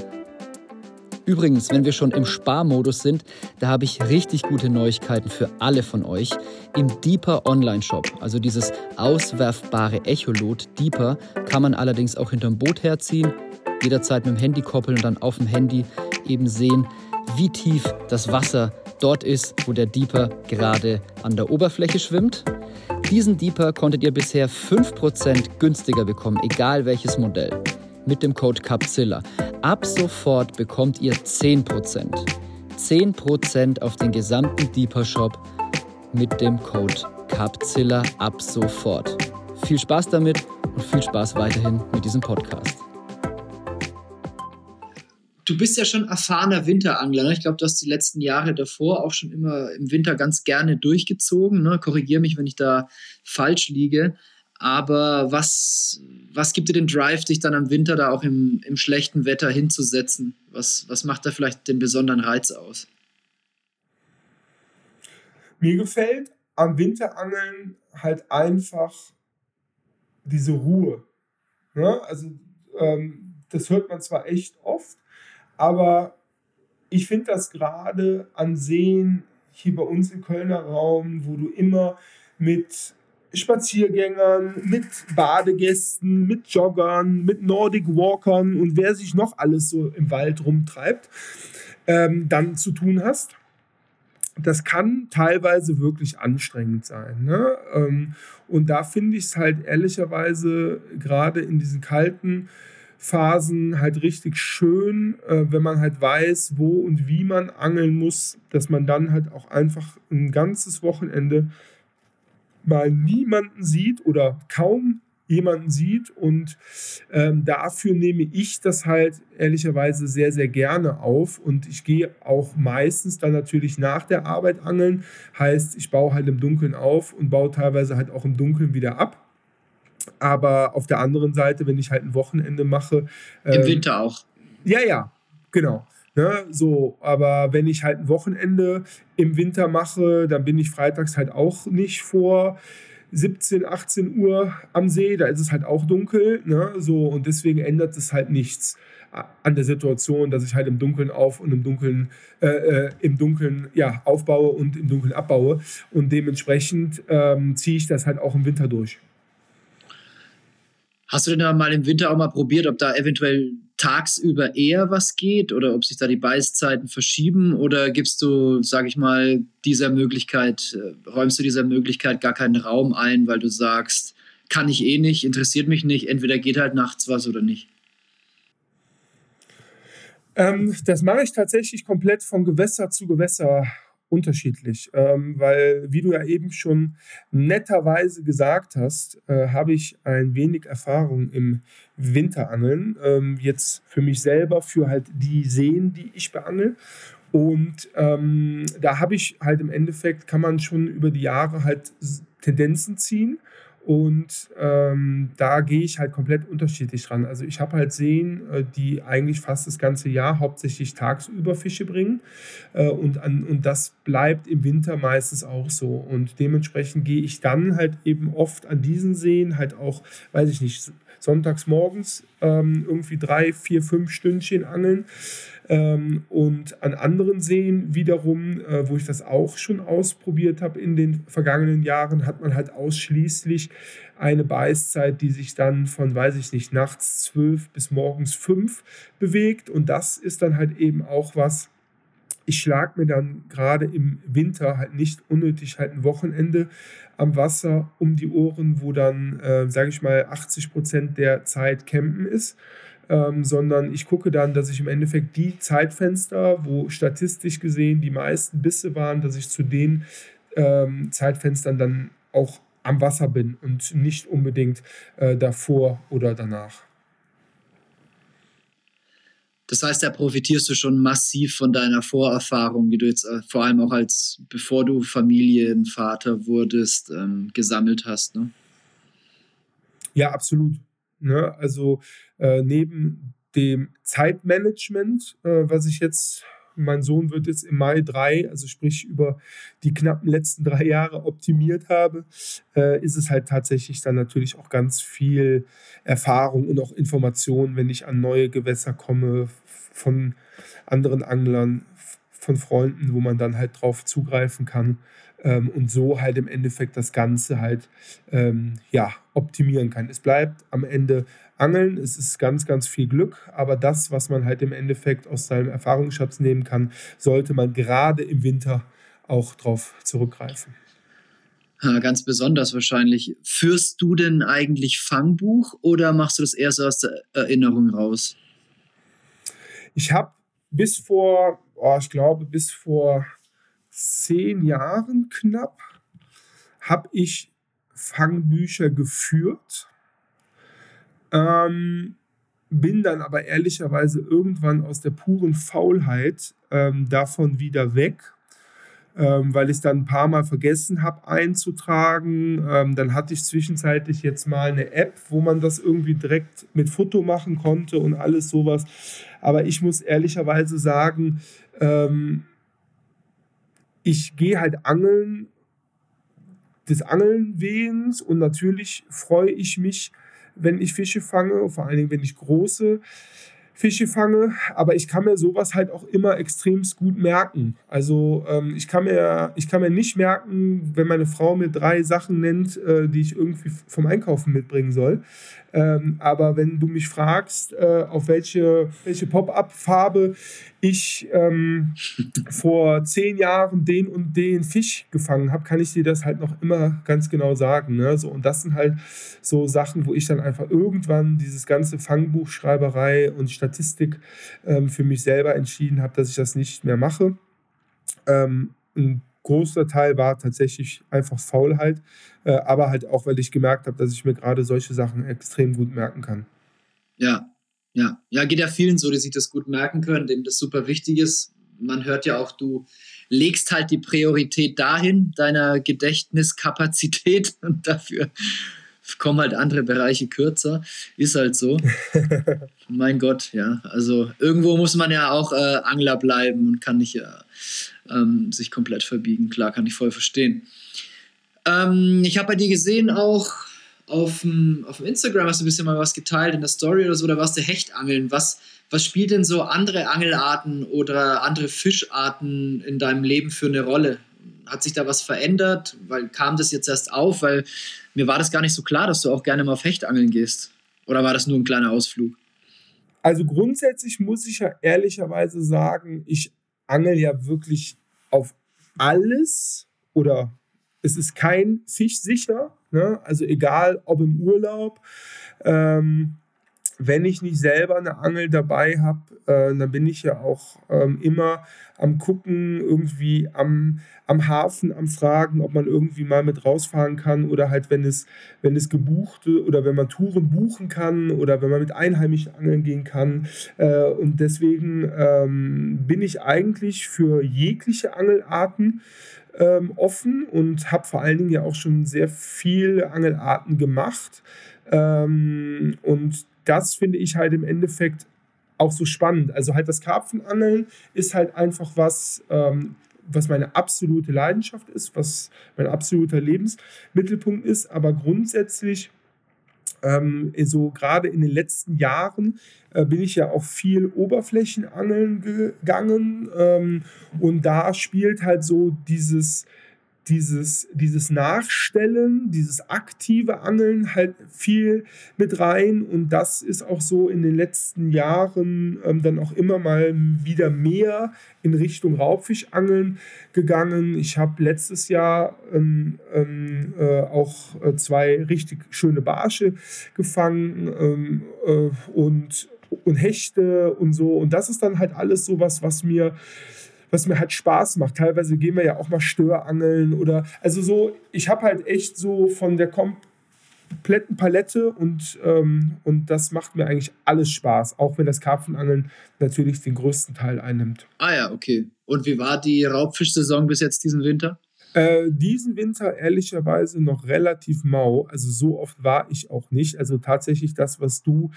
Übrigens, wenn wir schon im Sparmodus sind, da habe ich richtig gute Neuigkeiten für alle von euch. Im Deeper Online Shop, also dieses auswerfbare Echolot Deeper, kann man allerdings auch hinterm Boot herziehen, jederzeit mit dem Handy koppeln und dann auf dem Handy eben sehen, wie tief das Wasser dort ist, wo der Deeper gerade an der Oberfläche schwimmt. Diesen Deeper konntet ihr bisher 5% günstiger bekommen, egal welches Modell mit dem Code CAPZILLA. Ab sofort bekommt ihr 10%. 10% auf den gesamten Deeper Shop mit dem Code CAPZILLA ab sofort. Viel Spaß damit und viel Spaß weiterhin mit diesem Podcast. Du bist ja schon erfahrener Winterangler. Ne? Ich glaube, du hast die letzten Jahre davor auch schon immer im Winter ganz gerne durchgezogen. Ne? Korrigiere mich, wenn ich da falsch liege. Aber was, was gibt dir den Drive, dich dann am Winter da auch im, im schlechten Wetter hinzusetzen? Was, was macht da vielleicht den besonderen Reiz aus? Mir gefällt am Winterangeln halt einfach diese Ruhe. Ja, also ähm, das hört man zwar echt oft, aber ich finde das gerade an Seen hier bei uns im Kölner Raum, wo du immer mit Spaziergängern, mit Badegästen, mit Joggern, mit Nordic Walkern und wer sich noch alles so im Wald rumtreibt, ähm, dann zu tun hast. Das kann teilweise wirklich anstrengend sein. Ne? Ähm, und da finde ich es halt ehrlicherweise gerade in diesen kalten Phasen halt richtig schön, äh, wenn man halt weiß, wo und wie man angeln muss, dass man dann halt auch einfach ein ganzes Wochenende mal niemanden sieht oder kaum jemanden sieht. Und ähm, dafür nehme ich das halt ehrlicherweise sehr, sehr gerne auf. Und ich gehe auch meistens dann natürlich nach der Arbeit angeln. Heißt, ich baue halt im Dunkeln auf und baue teilweise halt auch im Dunkeln wieder ab. Aber auf der anderen Seite, wenn ich halt ein Wochenende mache. Ähm, Im Winter auch. Ja, ja, genau. Ne, so, aber wenn ich halt ein Wochenende im Winter mache, dann bin ich freitags halt auch nicht vor 17, 18 Uhr am See, da ist es halt auch dunkel, ne, so und deswegen ändert es halt nichts an der Situation, dass ich halt im Dunkeln auf und im Dunkeln äh, äh, im Dunkeln ja aufbaue und im Dunkeln abbaue. Und dementsprechend ähm, ziehe ich das halt auch im Winter durch. Hast du denn mal im Winter auch mal probiert, ob da eventuell tagsüber eher was geht oder ob sich da die Beißzeiten verschieben oder gibst du, sag ich mal, dieser Möglichkeit, äh, räumst du dieser Möglichkeit gar keinen Raum ein, weil du sagst, kann ich eh nicht, interessiert mich nicht, entweder geht halt nachts was oder nicht? Ähm, das mache ich tatsächlich komplett von Gewässer zu Gewässer unterschiedlich, ähm, weil, wie du ja eben schon netterweise gesagt hast, äh, habe ich ein wenig Erfahrung im Winterangeln. Ähm, jetzt für mich selber, für halt die Seen, die ich beangel. Und ähm, da habe ich halt im Endeffekt, kann man schon über die Jahre halt Tendenzen ziehen. Und ähm, da gehe ich halt komplett unterschiedlich dran. Also ich habe halt Seen, äh, die eigentlich fast das ganze Jahr hauptsächlich tagsüber Fische bringen. Äh, und, an, und das bleibt im Winter meistens auch so. Und dementsprechend gehe ich dann halt eben oft an diesen Seen halt auch, weiß ich nicht, sonntags morgens ähm, irgendwie drei, vier, fünf Stündchen angeln. Ähm, und an anderen Seen wiederum, äh, wo ich das auch schon ausprobiert habe in den vergangenen Jahren, hat man halt ausschließlich eine Beißzeit, die sich dann von, weiß ich nicht, nachts zwölf bis morgens fünf bewegt. Und das ist dann halt eben auch was, ich schlage mir dann gerade im Winter halt nicht unnötig halt ein Wochenende am Wasser um die Ohren, wo dann, äh, sage ich mal, 80 Prozent der Zeit campen ist, ähm, sondern ich gucke dann, dass ich im Endeffekt die Zeitfenster, wo statistisch gesehen die meisten Bisse waren, dass ich zu den ähm, Zeitfenstern dann auch am Wasser bin und nicht unbedingt äh, davor oder danach. Das heißt, da profitierst du schon massiv von deiner Vorerfahrung, die du jetzt äh, vor allem auch als, bevor du Familienvater wurdest, ähm, gesammelt hast. Ne? Ja, absolut. Ne? Also äh, neben dem Zeitmanagement, äh, was ich jetzt, mein Sohn wird jetzt im Mai drei, also sprich über die knappen letzten drei Jahre optimiert habe, äh, ist es halt tatsächlich dann natürlich auch ganz viel Erfahrung und auch Information, wenn ich an neue Gewässer komme von anderen Anglern, von Freunden, wo man dann halt drauf zugreifen kann ähm, und so halt im Endeffekt das Ganze halt ähm, ja, optimieren kann. Es bleibt am Ende Angeln, es ist ganz, ganz viel Glück, aber das, was man halt im Endeffekt aus seinem Erfahrungsschatz nehmen kann, sollte man gerade im Winter auch drauf zurückgreifen. Ja, ganz besonders wahrscheinlich. Führst du denn eigentlich Fangbuch oder machst du das eher so aus der Erinnerung raus? Ich habe bis vor, oh, ich glaube, bis vor zehn Jahren knapp, habe ich Fangbücher geführt. Ähm, bin dann aber ehrlicherweise irgendwann aus der puren Faulheit ähm, davon wieder weg, ähm, weil ich es dann ein paar Mal vergessen habe einzutragen. Ähm, dann hatte ich zwischenzeitlich jetzt mal eine App, wo man das irgendwie direkt mit Foto machen konnte und alles sowas. Aber ich muss ehrlicherweise sagen, ähm, ich gehe halt angeln des Angelnwehens und natürlich freue ich mich, wenn ich Fische fange, vor allen Dingen, wenn ich große Fische fange, aber ich kann mir sowas halt auch immer extremst gut merken. Also ähm, ich, kann mir, ich kann mir nicht merken, wenn meine Frau mir drei Sachen nennt, äh, die ich irgendwie vom Einkaufen mitbringen soll. Ähm, aber wenn du mich fragst, äh, auf welche, welche Pop-up-Farbe ich ähm, vor zehn Jahren den und den Fisch gefangen habe, kann ich dir das halt noch immer ganz genau sagen. Ne? So, und das sind halt so Sachen, wo ich dann einfach irgendwann dieses ganze Fangbuchschreiberei und Statistik ähm, für mich selber entschieden habe, dass ich das nicht mehr mache. Ähm, ein großer Teil war tatsächlich einfach Faulheit, äh, aber halt auch, weil ich gemerkt habe, dass ich mir gerade solche Sachen extrem gut merken kann. Ja, ja, ja, geht ja vielen so, die sich das gut merken können, denen das super wichtig ist. Man hört ja auch, du legst halt die Priorität dahin, deiner Gedächtniskapazität und dafür kommen halt andere Bereiche kürzer. Ist halt so. mein Gott, ja. Also irgendwo muss man ja auch äh, Angler bleiben und kann nicht ja, ähm, sich komplett verbiegen. Klar, kann ich voll verstehen. Ähm, ich habe bei dir gesehen auch auf dem, auf dem Instagram hast du ein bisschen mal was geteilt in der Story oder so, da warst du Hechtangeln. Was, was spielt denn so andere Angelarten oder andere Fischarten in deinem Leben für eine Rolle? Hat sich da was verändert? Weil kam das jetzt erst auf? Weil mir war das gar nicht so klar, dass du auch gerne mal auf Hechtangeln gehst. Oder war das nur ein kleiner Ausflug? Also grundsätzlich muss ich ja ehrlicherweise sagen, ich angel ja wirklich auf alles oder es ist kein Fisch sicher. Ne? Also egal ob im Urlaub. Ähm, wenn ich nicht selber eine Angel dabei habe, äh, dann bin ich ja auch ähm, immer am Gucken, irgendwie am, am Hafen, am Fragen, ob man irgendwie mal mit rausfahren kann oder halt, wenn es, wenn es gebuchte oder wenn man Touren buchen kann oder wenn man mit Einheimischen angeln gehen kann. Äh, und deswegen ähm, bin ich eigentlich für jegliche Angelarten ähm, offen und habe vor allen Dingen ja auch schon sehr viele Angelarten gemacht. Ähm, und das finde ich halt im Endeffekt auch so spannend. Also halt das Karpfenangeln ist halt einfach was, ähm, was meine absolute Leidenschaft ist, was mein absoluter Lebensmittelpunkt ist. Aber grundsätzlich ähm, so gerade in den letzten Jahren äh, bin ich ja auch viel Oberflächenangeln gegangen ähm, und da spielt halt so dieses dieses, dieses Nachstellen, dieses aktive Angeln halt viel mit rein. Und das ist auch so in den letzten Jahren ähm, dann auch immer mal wieder mehr in Richtung Raubfischangeln gegangen. Ich habe letztes Jahr ähm, ähm, äh, auch äh, zwei richtig schöne Barsche gefangen ähm, äh, und, und Hechte und so. Und das ist dann halt alles so was, was mir was mir halt Spaß macht. Teilweise gehen wir ja auch mal Störangeln oder also so, ich habe halt echt so von der kompletten Palette und, ähm, und das macht mir eigentlich alles Spaß, auch wenn das Karpfenangeln natürlich den größten Teil einnimmt. Ah ja, okay. Und wie war die Raubfischsaison bis jetzt diesen Winter? Äh, diesen Winter ehrlicherweise noch relativ mau. Also so oft war ich auch nicht. Also tatsächlich das, was du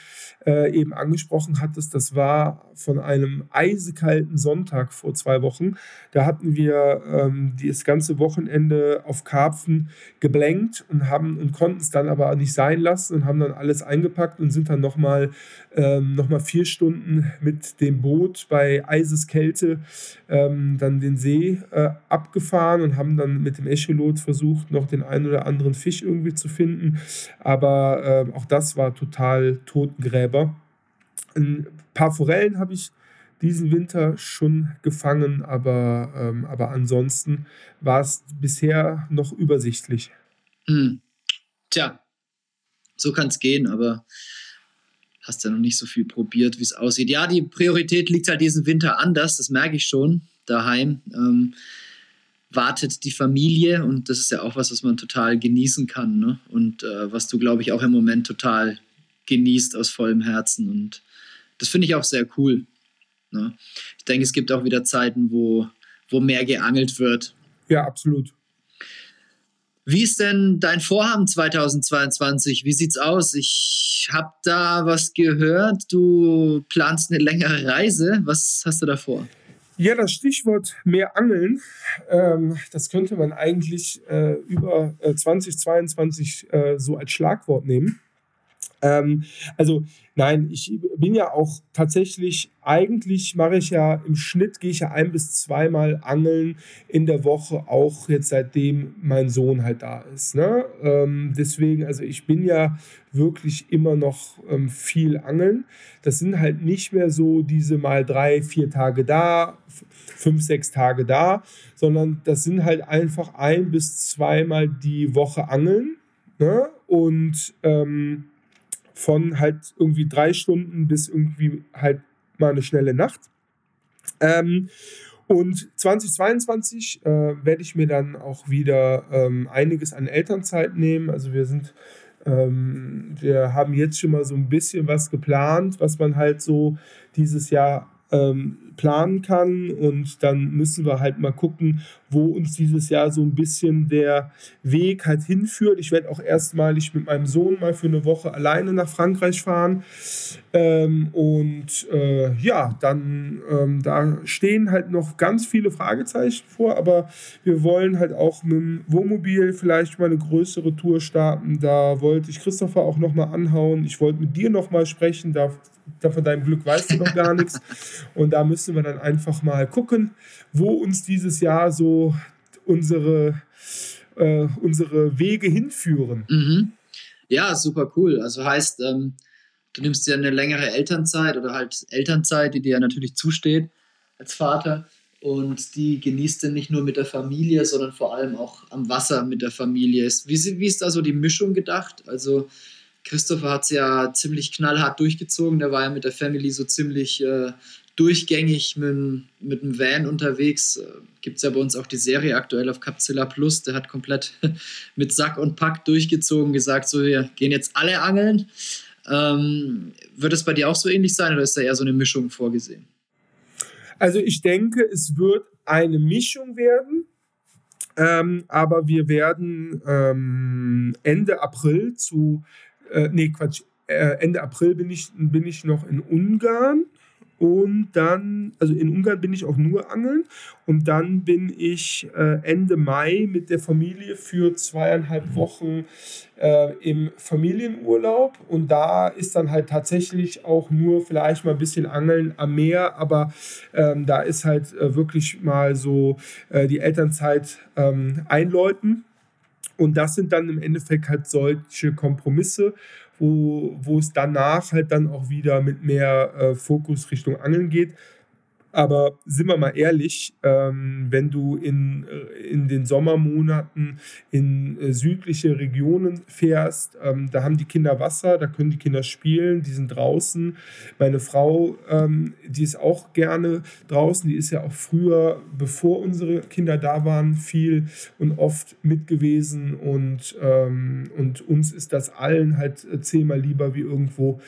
äh, eben angesprochen hattest, das war von einem eisekalten Sonntag vor zwei Wochen. Da hatten wir ähm, das ganze Wochenende auf Karpfen geblenkt und haben und konnten es dann aber nicht sein lassen und haben dann alles eingepackt und sind dann nochmal ähm, noch vier Stunden mit dem Boot bei Eiseskälte ähm, dann den See äh, abgefahren und haben dann dann mit dem Echolot versucht, noch den einen oder anderen Fisch irgendwie zu finden. Aber äh, auch das war total Totengräber. Ein paar Forellen habe ich diesen Winter schon gefangen, aber, ähm, aber ansonsten war es bisher noch übersichtlich. Hm. Tja, so kann es gehen, aber hast ja noch nicht so viel probiert, wie es aussieht. Ja, die Priorität liegt halt diesen Winter anders, das merke ich schon daheim. Ähm, wartet die Familie und das ist ja auch was, was man total genießen kann ne? und äh, was du, glaube ich, auch im Moment total genießt aus vollem Herzen und das finde ich auch sehr cool. Ne? Ich denke, es gibt auch wieder Zeiten, wo, wo mehr geangelt wird. Ja, absolut. Wie ist denn dein Vorhaben 2022? Wie sieht's aus? Ich habe da was gehört. Du planst eine längere Reise. Was hast du da vor? Ja, das Stichwort mehr Angeln, ähm, das könnte man eigentlich äh, über äh, 2022 äh, so als Schlagwort nehmen. Ähm, also nein, ich bin ja auch tatsächlich, eigentlich mache ich ja im Schnitt, gehe ich ja ein bis zweimal angeln in der Woche, auch jetzt seitdem mein Sohn halt da ist. Ne? Ähm, deswegen, also ich bin ja wirklich immer noch ähm, viel angeln. Das sind halt nicht mehr so diese mal drei, vier Tage da, fünf, sechs Tage da, sondern das sind halt einfach ein bis zweimal die Woche angeln. Ne? Und ähm, von halt irgendwie drei Stunden bis irgendwie halt mal eine schnelle Nacht. Ähm, und 2022 äh, werde ich mir dann auch wieder ähm, einiges an Elternzeit nehmen. Also wir sind, ähm, wir haben jetzt schon mal so ein bisschen was geplant, was man halt so dieses Jahr ähm, planen kann. Und dann müssen wir halt mal gucken, wo uns dieses Jahr so ein bisschen der Weg halt hinführt. Ich werde auch erstmalig mit meinem Sohn mal für eine Woche alleine nach Frankreich fahren. Ähm, und äh, ja, dann ähm, da stehen halt noch ganz viele Fragezeichen vor, aber wir wollen halt auch mit dem Wohnmobil vielleicht mal eine größere Tour starten. Da wollte ich Christopher auch noch mal anhauen. Ich wollte mit dir noch mal sprechen. Da von deinem Glück weißt du noch gar nichts. Und da müssen wir dann einfach mal gucken, wo uns dieses Jahr so unsere, äh, unsere Wege hinführen. Mhm. Ja, super cool. Also heißt, ähm, du nimmst dir eine längere Elternzeit oder halt Elternzeit, die dir ja natürlich zusteht als Vater. Und die genießt du nicht nur mit der Familie, sondern vor allem auch am Wasser mit der Familie. Wie, wie ist da so die Mischung gedacht? Also Christopher hat es ja ziemlich knallhart durchgezogen. Der war ja mit der Family so ziemlich äh, durchgängig mit, mit dem Van unterwegs. Äh, Gibt es ja bei uns auch die Serie aktuell auf Capzilla Plus. Der hat komplett mit Sack und Pack durchgezogen, gesagt, so wir gehen jetzt alle angeln. Ähm, wird es bei dir auch so ähnlich sein oder ist da eher so eine Mischung vorgesehen? Also ich denke, es wird eine Mischung werden. Ähm, aber wir werden ähm, Ende April zu, äh, nee, Quatsch, äh, Ende April bin ich, bin ich noch in Ungarn und dann, also in Ungarn bin ich auch nur angeln. Und dann bin ich äh, Ende Mai mit der Familie für zweieinhalb Wochen äh, im Familienurlaub. Und da ist dann halt tatsächlich auch nur vielleicht mal ein bisschen Angeln am Meer. Aber ähm, da ist halt äh, wirklich mal so äh, die Elternzeit ähm, einläuten. Und das sind dann im Endeffekt halt solche Kompromisse, wo, wo es danach halt dann auch wieder mit mehr äh, Fokus Richtung Angeln geht. Aber sind wir mal ehrlich, ähm, wenn du in, äh, in den Sommermonaten in äh, südliche Regionen fährst, ähm, da haben die Kinder Wasser, da können die Kinder spielen, die sind draußen. Meine Frau, ähm, die ist auch gerne draußen, die ist ja auch früher, bevor unsere Kinder da waren, viel und oft mit gewesen und, und uns ist das allen halt zehnmal lieber wie irgendwo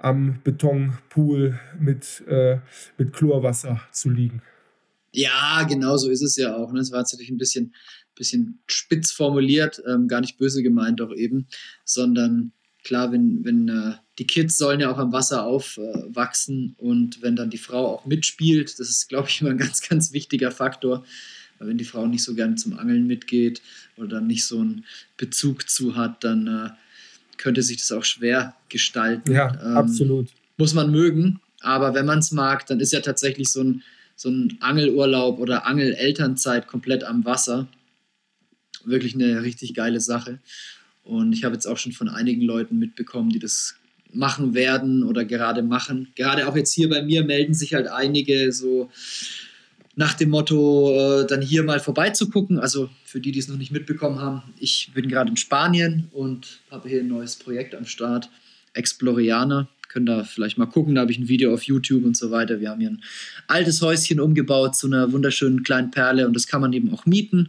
am Betonpool mit, äh, mit Chlorwasser zu liegen. Ja, genau so ist es ja auch. Ne? Das war natürlich ein bisschen, bisschen spitz formuliert, ähm, gar nicht böse gemeint auch eben, sondern klar, wenn, wenn äh, die Kids sollen ja auch am Wasser aufwachsen äh, und wenn dann die Frau auch mitspielt, das ist, glaube ich, immer ein ganz, ganz wichtiger Faktor. Weil wenn die Frau nicht so gern zum Angeln mitgeht oder dann nicht so einen Bezug zu hat, dann äh, könnte sich das auch schwer gestalten. Ja, ähm, absolut. Muss man mögen. Aber wenn man es mag, dann ist ja tatsächlich so ein, so ein Angelurlaub oder Angelelternzeit komplett am Wasser wirklich eine richtig geile Sache. Und ich habe jetzt auch schon von einigen Leuten mitbekommen, die das machen werden oder gerade machen. Gerade auch jetzt hier bei mir melden sich halt einige so nach dem Motto, äh, dann hier mal vorbeizugucken. Also für die, die es noch nicht mitbekommen haben, ich bin gerade in Spanien und habe hier ein neues Projekt am Start, Explorianer. Können da vielleicht mal gucken, da habe ich ein Video auf YouTube und so weiter. Wir haben hier ein altes Häuschen umgebaut zu einer wunderschönen kleinen Perle und das kann man eben auch mieten.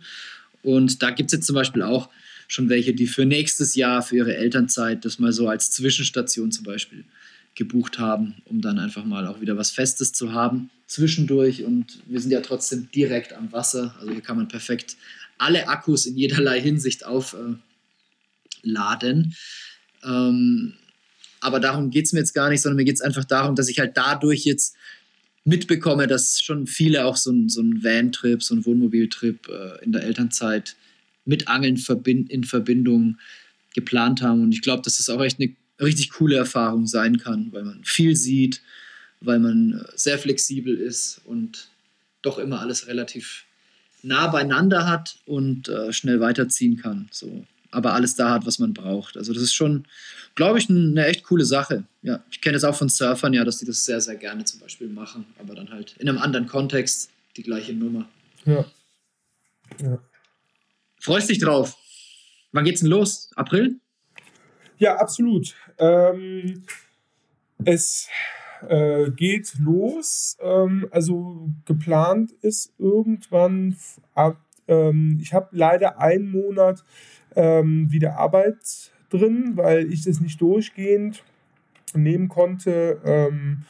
Und da gibt es jetzt zum Beispiel auch schon welche, die für nächstes Jahr, für ihre Elternzeit, das mal so als Zwischenstation zum Beispiel gebucht haben, um dann einfach mal auch wieder was Festes zu haben zwischendurch. Und wir sind ja trotzdem direkt am Wasser. Also hier kann man perfekt alle Akkus in jederlei Hinsicht aufladen. Ähm, aber darum geht es mir jetzt gar nicht, sondern mir geht es einfach darum, dass ich halt dadurch jetzt mitbekomme, dass schon viele auch so so ein Van-Trip, so ein Wohnmobiltrip äh, in der Elternzeit mit Angeln verbind in Verbindung geplant haben. Und ich glaube, dass das auch echt eine richtig coole Erfahrung sein kann, weil man viel sieht, weil man äh, sehr flexibel ist und doch immer alles relativ nah beieinander hat und äh, schnell weiterziehen kann. So. Aber alles da hat, was man braucht. Also das ist schon, glaube ich, eine echt coole Sache. Ja, ich kenne es auch von Surfern, ja, dass die das sehr, sehr gerne zum Beispiel machen, aber dann halt in einem anderen Kontext die gleiche Nummer. Ja. ja. Freust dich drauf? Wann geht's denn los? April? Ja, absolut. Ähm, es äh, geht los. Ähm, also geplant ist irgendwann ab. Ähm, ich habe leider einen Monat ähm, wieder Arbeit drin, weil ich das nicht durchgehend nehmen konnte, ähm,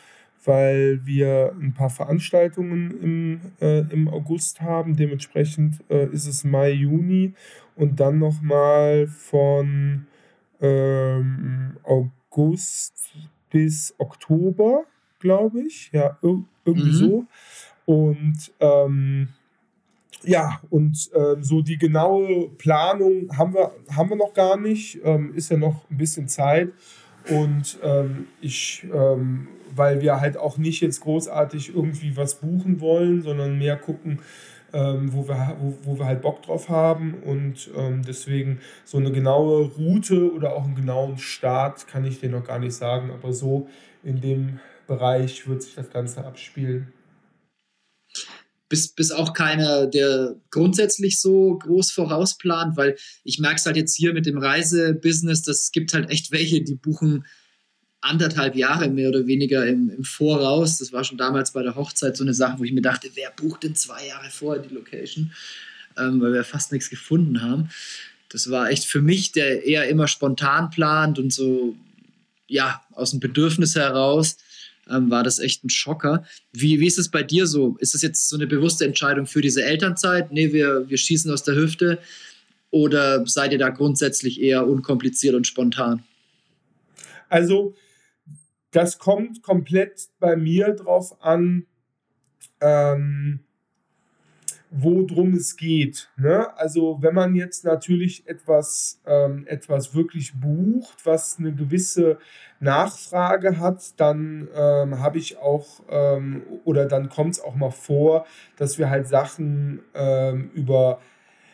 weil wir ein paar Veranstaltungen im, äh, im August haben. Dementsprechend äh, ist es Mai, Juni und dann nochmal von ähm, August bis Oktober, glaube ich. Ja, irgendwie mhm. so. Und ähm, ja, und äh, so die genaue Planung haben wir, haben wir noch gar nicht. Ähm, ist ja noch ein bisschen Zeit. Und ähm, ich, ähm, weil wir halt auch nicht jetzt großartig irgendwie was buchen wollen, sondern mehr gucken, ähm, wo, wir, wo, wo wir halt Bock drauf haben. Und ähm, deswegen so eine genaue Route oder auch einen genauen Start kann ich dir noch gar nicht sagen. Aber so in dem Bereich wird sich das Ganze abspielen. Bist, bist auch keiner, der grundsätzlich so groß vorausplant, weil ich merke es halt jetzt hier mit dem Reisebusiness, das gibt halt echt welche, die buchen anderthalb Jahre mehr oder weniger im, im Voraus. Das war schon damals bei der Hochzeit so eine Sache, wo ich mir dachte, wer bucht denn zwei Jahre vorher die Location? Ähm, weil wir fast nichts gefunden haben. Das war echt für mich, der eher immer spontan plant und so, ja, aus dem Bedürfnis heraus. Ähm, war das echt ein Schocker. Wie, wie ist es bei dir so? Ist es jetzt so eine bewusste Entscheidung für diese Elternzeit? Nee, wir, wir schießen aus der Hüfte. Oder seid ihr da grundsätzlich eher unkompliziert und spontan? Also, das kommt komplett bei mir drauf an, ähm, worum es geht. Ne? Also wenn man jetzt natürlich etwas, ähm, etwas wirklich bucht, was eine gewisse Nachfrage hat, dann ähm, habe ich auch, ähm, oder dann kommt es auch mal vor, dass wir halt Sachen ähm, über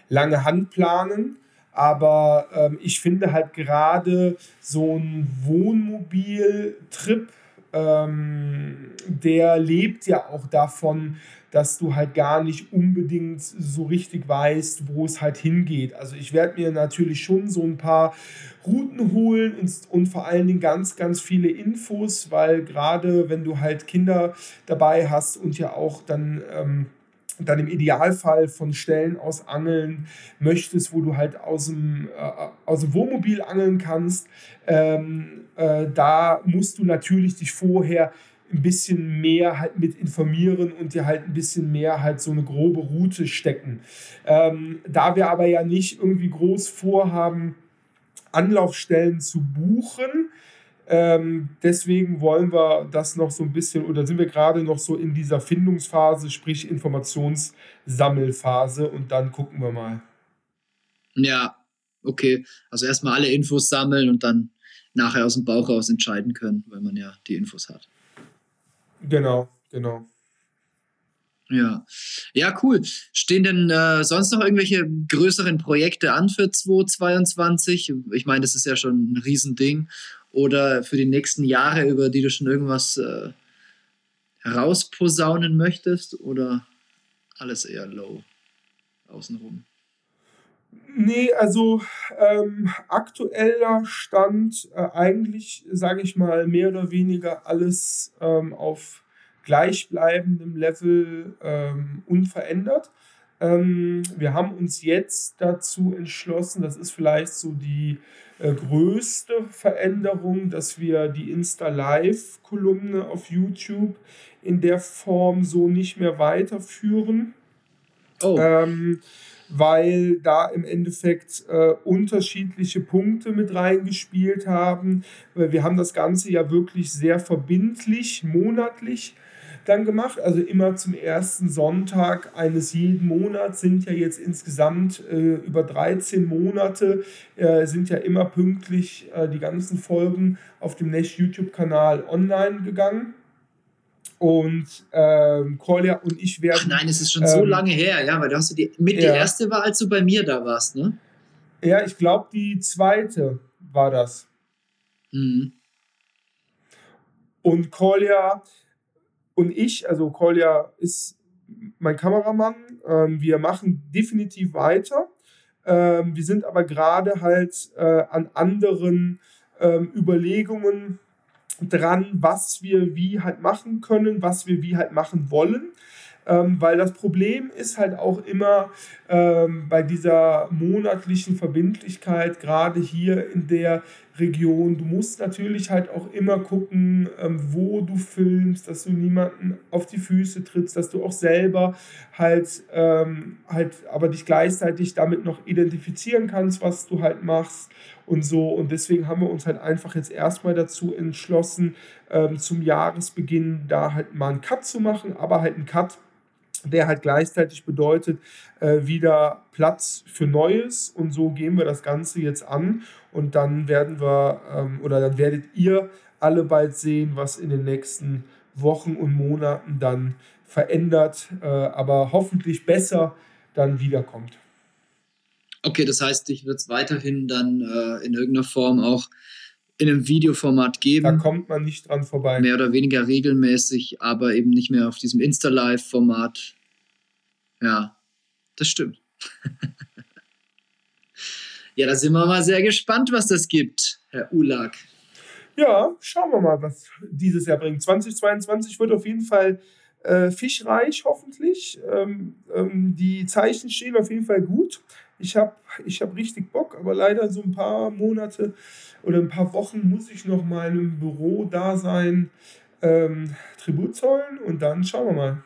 lange Hand planen. Aber ähm, ich finde halt gerade so ein Wohnmobiltrip, ähm, der lebt ja auch davon, dass du halt gar nicht unbedingt so richtig weißt, wo es halt hingeht. Also ich werde mir natürlich schon so ein paar Routen holen und, und vor allen Dingen ganz, ganz viele Infos, weil gerade wenn du halt Kinder dabei hast und ja auch dann... Ähm, dann im Idealfall von Stellen aus angeln möchtest, wo du halt aus dem, äh, aus dem Wohnmobil angeln kannst, ähm, äh, da musst du natürlich dich vorher ein bisschen mehr halt mit informieren und dir halt ein bisschen mehr halt so eine grobe Route stecken. Ähm, da wir aber ja nicht irgendwie groß vorhaben, Anlaufstellen zu buchen, ähm, deswegen wollen wir das noch so ein bisschen, oder sind wir gerade noch so in dieser Findungsphase, sprich Informationssammelphase und dann gucken wir mal. Ja, okay. Also erstmal alle Infos sammeln und dann nachher aus dem Bauch raus entscheiden können, weil man ja die Infos hat. Genau, genau. Ja, ja, cool. Stehen denn äh, sonst noch irgendwelche größeren Projekte an für 2022? Ich meine, das ist ja schon ein Riesending. Oder für die nächsten Jahre, über die du schon irgendwas äh, herausposaunen möchtest? Oder alles eher low außenrum? Nee, also ähm, aktueller Stand äh, eigentlich, sage ich mal, mehr oder weniger alles ähm, auf gleichbleibendem Level ähm, unverändert. Ähm, wir haben uns jetzt dazu entschlossen, das ist vielleicht so die äh, größte Veränderung, dass wir die Insta-Live-Kolumne auf YouTube in der Form so nicht mehr weiterführen. Oh. Ähm, weil da im Endeffekt äh, unterschiedliche Punkte mit reingespielt haben. Wir haben das Ganze ja wirklich sehr verbindlich, monatlich dann gemacht. Also immer zum ersten Sonntag eines jeden Monats sind ja jetzt insgesamt äh, über 13 Monate, äh, sind ja immer pünktlich äh, die ganzen Folgen auf dem Nash YouTube-Kanal online gegangen. Und ähm, Kolja und ich werden. Ach nein, es ist schon ähm, so lange her, ja, weil du hast die, mit ja. die erste war, als du bei mir da warst, ne? Ja, ich glaube, die zweite war das. Mhm. Und Kolja und ich, also Kolja ist mein Kameramann, ähm, wir machen definitiv weiter. Ähm, wir sind aber gerade halt äh, an anderen ähm, Überlegungen dran, was wir wie halt machen können, was wir wie halt machen wollen. Ähm, weil das Problem ist halt auch immer ähm, bei dieser monatlichen Verbindlichkeit, gerade hier in der Region. Du musst natürlich halt auch immer gucken, ähm, wo du filmst, dass du niemanden auf die Füße trittst, dass du auch selber halt, ähm, halt aber dich gleichzeitig damit noch identifizieren kannst, was du halt machst und so. Und deswegen haben wir uns halt einfach jetzt erstmal dazu entschlossen, ähm, zum Jahresbeginn da halt mal einen Cut zu machen, aber halt einen Cut, der halt gleichzeitig bedeutet, äh, wieder Platz für Neues und so gehen wir das Ganze jetzt an und dann werden wir ähm, oder dann werdet ihr alle bald sehen, was in den nächsten Wochen und Monaten dann verändert, äh, aber hoffentlich besser dann wiederkommt. Okay, das heißt, dich wird es weiterhin dann äh, in irgendeiner Form auch in einem Videoformat geben. Da kommt man nicht dran vorbei. Mehr oder weniger regelmäßig, aber eben nicht mehr auf diesem Insta-Live-Format. Ja, das stimmt. ja, da sind wir mal sehr gespannt, was das gibt, Herr Ulag. Ja, schauen wir mal, was dieses Jahr bringt. 2022 wird auf jeden Fall äh, fischreich, hoffentlich. Ähm, ähm, die Zeichen stehen auf jeden Fall gut. Ich habe ich hab richtig Bock, aber leider so ein paar Monate oder ein paar Wochen muss ich noch mal im Büro da sein. ähm, Tribut zollen und dann schauen wir mal.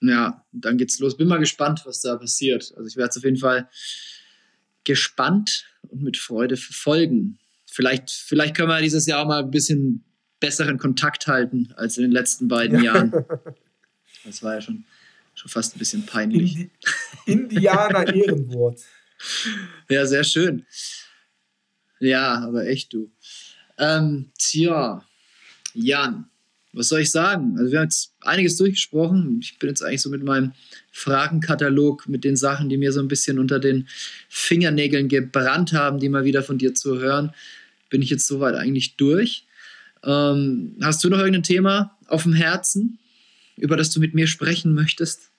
Ja, dann geht's los. Bin mal gespannt, was da passiert. Also ich werde es auf jeden Fall gespannt und mit Freude verfolgen. Vielleicht, vielleicht können wir dieses Jahr auch mal ein bisschen besseren Kontakt halten als in den letzten beiden Jahren. Das war ja schon, schon fast ein bisschen peinlich. Indi Indianer Ehrenwort. Ja, sehr schön. Ja, aber echt du. Ähm, tja, Jan, was soll ich sagen? Also wir haben jetzt einiges durchgesprochen. Ich bin jetzt eigentlich so mit meinem Fragenkatalog, mit den Sachen, die mir so ein bisschen unter den Fingernägeln gebrannt haben, die mal wieder von dir zu hören, bin ich jetzt soweit eigentlich durch. Ähm, hast du noch irgendein Thema auf dem Herzen, über das du mit mir sprechen möchtest?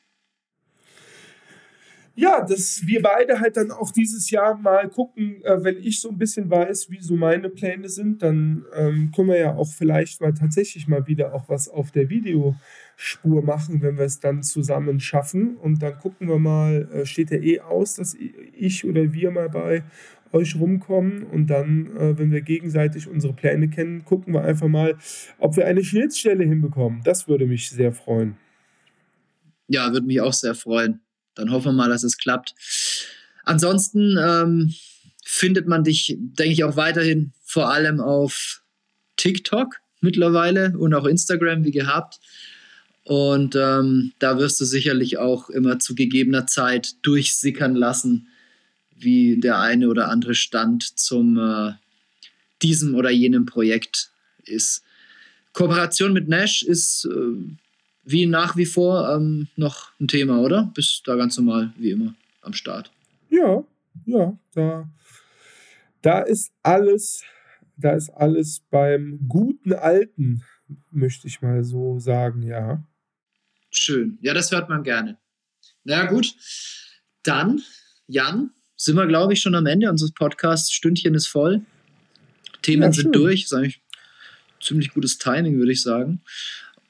Ja, dass wir beide halt dann auch dieses Jahr mal gucken, äh, wenn ich so ein bisschen weiß, wie so meine Pläne sind, dann ähm, können wir ja auch vielleicht mal tatsächlich mal wieder auch was auf der Videospur machen, wenn wir es dann zusammen schaffen. Und dann gucken wir mal, äh, steht ja eh aus, dass ich oder wir mal bei euch rumkommen und dann, äh, wenn wir gegenseitig unsere Pläne kennen, gucken wir einfach mal, ob wir eine Schnittstelle hinbekommen. Das würde mich sehr freuen. Ja, würde mich auch sehr freuen. Dann hoffen wir mal, dass es klappt. Ansonsten ähm, findet man dich, denke ich, auch weiterhin vor allem auf TikTok mittlerweile und auch Instagram wie gehabt. Und ähm, da wirst du sicherlich auch immer zu gegebener Zeit durchsickern lassen, wie der eine oder andere Stand zum äh, diesem oder jenem Projekt ist. Kooperation mit Nash ist äh, wie nach wie vor ähm, noch ein Thema, oder? Bist da ganz normal, wie immer, am Start. Ja, ja, da, da ist alles, da ist alles beim guten Alten, möchte ich mal so sagen, ja. Schön. Ja, das hört man gerne. Na gut, dann, Jan, sind wir, glaube ich, schon am Ende unseres Podcasts. Stündchen ist voll. Themen ja, sind durch. Das ist eigentlich ziemlich gutes Timing, würde ich sagen.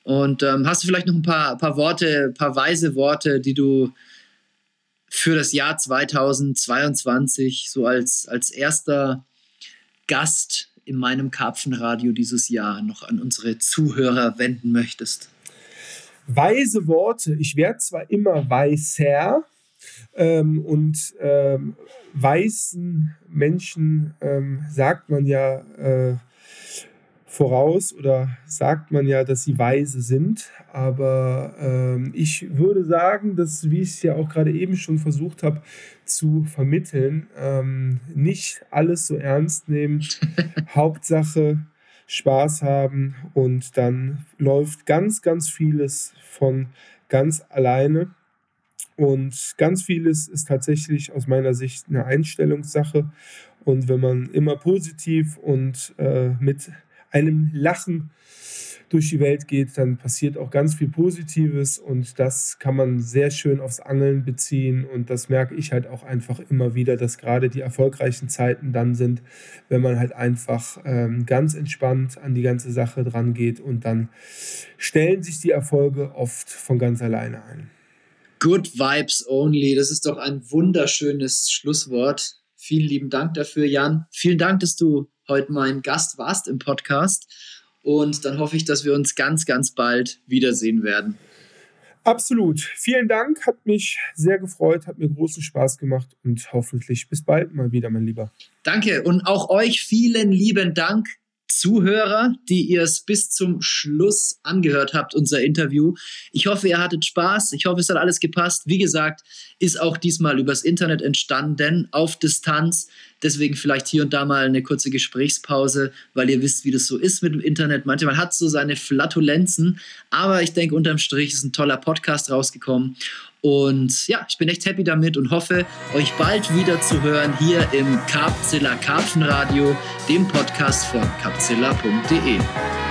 Und ähm, hast du vielleicht noch ein paar, paar Worte, ein paar weise Worte, die du für das Jahr 2022 so als, als erster Gast in meinem Karpfenradio dieses Jahr noch an unsere Zuhörer wenden möchtest? Weise Worte. Ich werde zwar immer weißer ähm, und ähm, weißen Menschen ähm, sagt man ja, äh, voraus oder sagt man ja, dass sie weise sind. Aber ähm, ich würde sagen, dass, wie ich es ja auch gerade eben schon versucht habe zu vermitteln, ähm, nicht alles so ernst nehmen. Hauptsache Spaß haben und dann läuft ganz, ganz vieles von ganz alleine. Und ganz vieles ist tatsächlich aus meiner Sicht eine Einstellungssache. Und wenn man immer positiv und äh, mit einem Lachen durch die Welt geht, dann passiert auch ganz viel Positives und das kann man sehr schön aufs Angeln beziehen und das merke ich halt auch einfach immer wieder, dass gerade die erfolgreichen Zeiten dann sind, wenn man halt einfach ähm, ganz entspannt an die ganze Sache dran geht und dann stellen sich die Erfolge oft von ganz alleine ein. Good Vibes Only, das ist doch ein wunderschönes Schlusswort. Vielen lieben Dank dafür, Jan. Vielen Dank, dass du heute mein Gast warst im Podcast. Und dann hoffe ich, dass wir uns ganz, ganz bald wiedersehen werden. Absolut. Vielen Dank, hat mich sehr gefreut, hat mir großen Spaß gemacht und hoffentlich bis bald mal wieder, mein Lieber. Danke und auch euch vielen lieben Dank Zuhörer, die ihr es bis zum Schluss angehört habt, unser Interview. Ich hoffe, ihr hattet Spaß. Ich hoffe, es hat alles gepasst. Wie gesagt, ist auch diesmal übers Internet entstanden, auf Distanz. Deswegen vielleicht hier und da mal eine kurze Gesprächspause, weil ihr wisst, wie das so ist mit dem Internet. Manchmal hat es so seine Flatulenzen, aber ich denke, unterm Strich ist ein toller Podcast rausgekommen. Und ja, ich bin echt happy damit und hoffe, euch bald wieder zu hören hier im Carpzilla Karpfenradio, dem Podcast von carpzilla.de.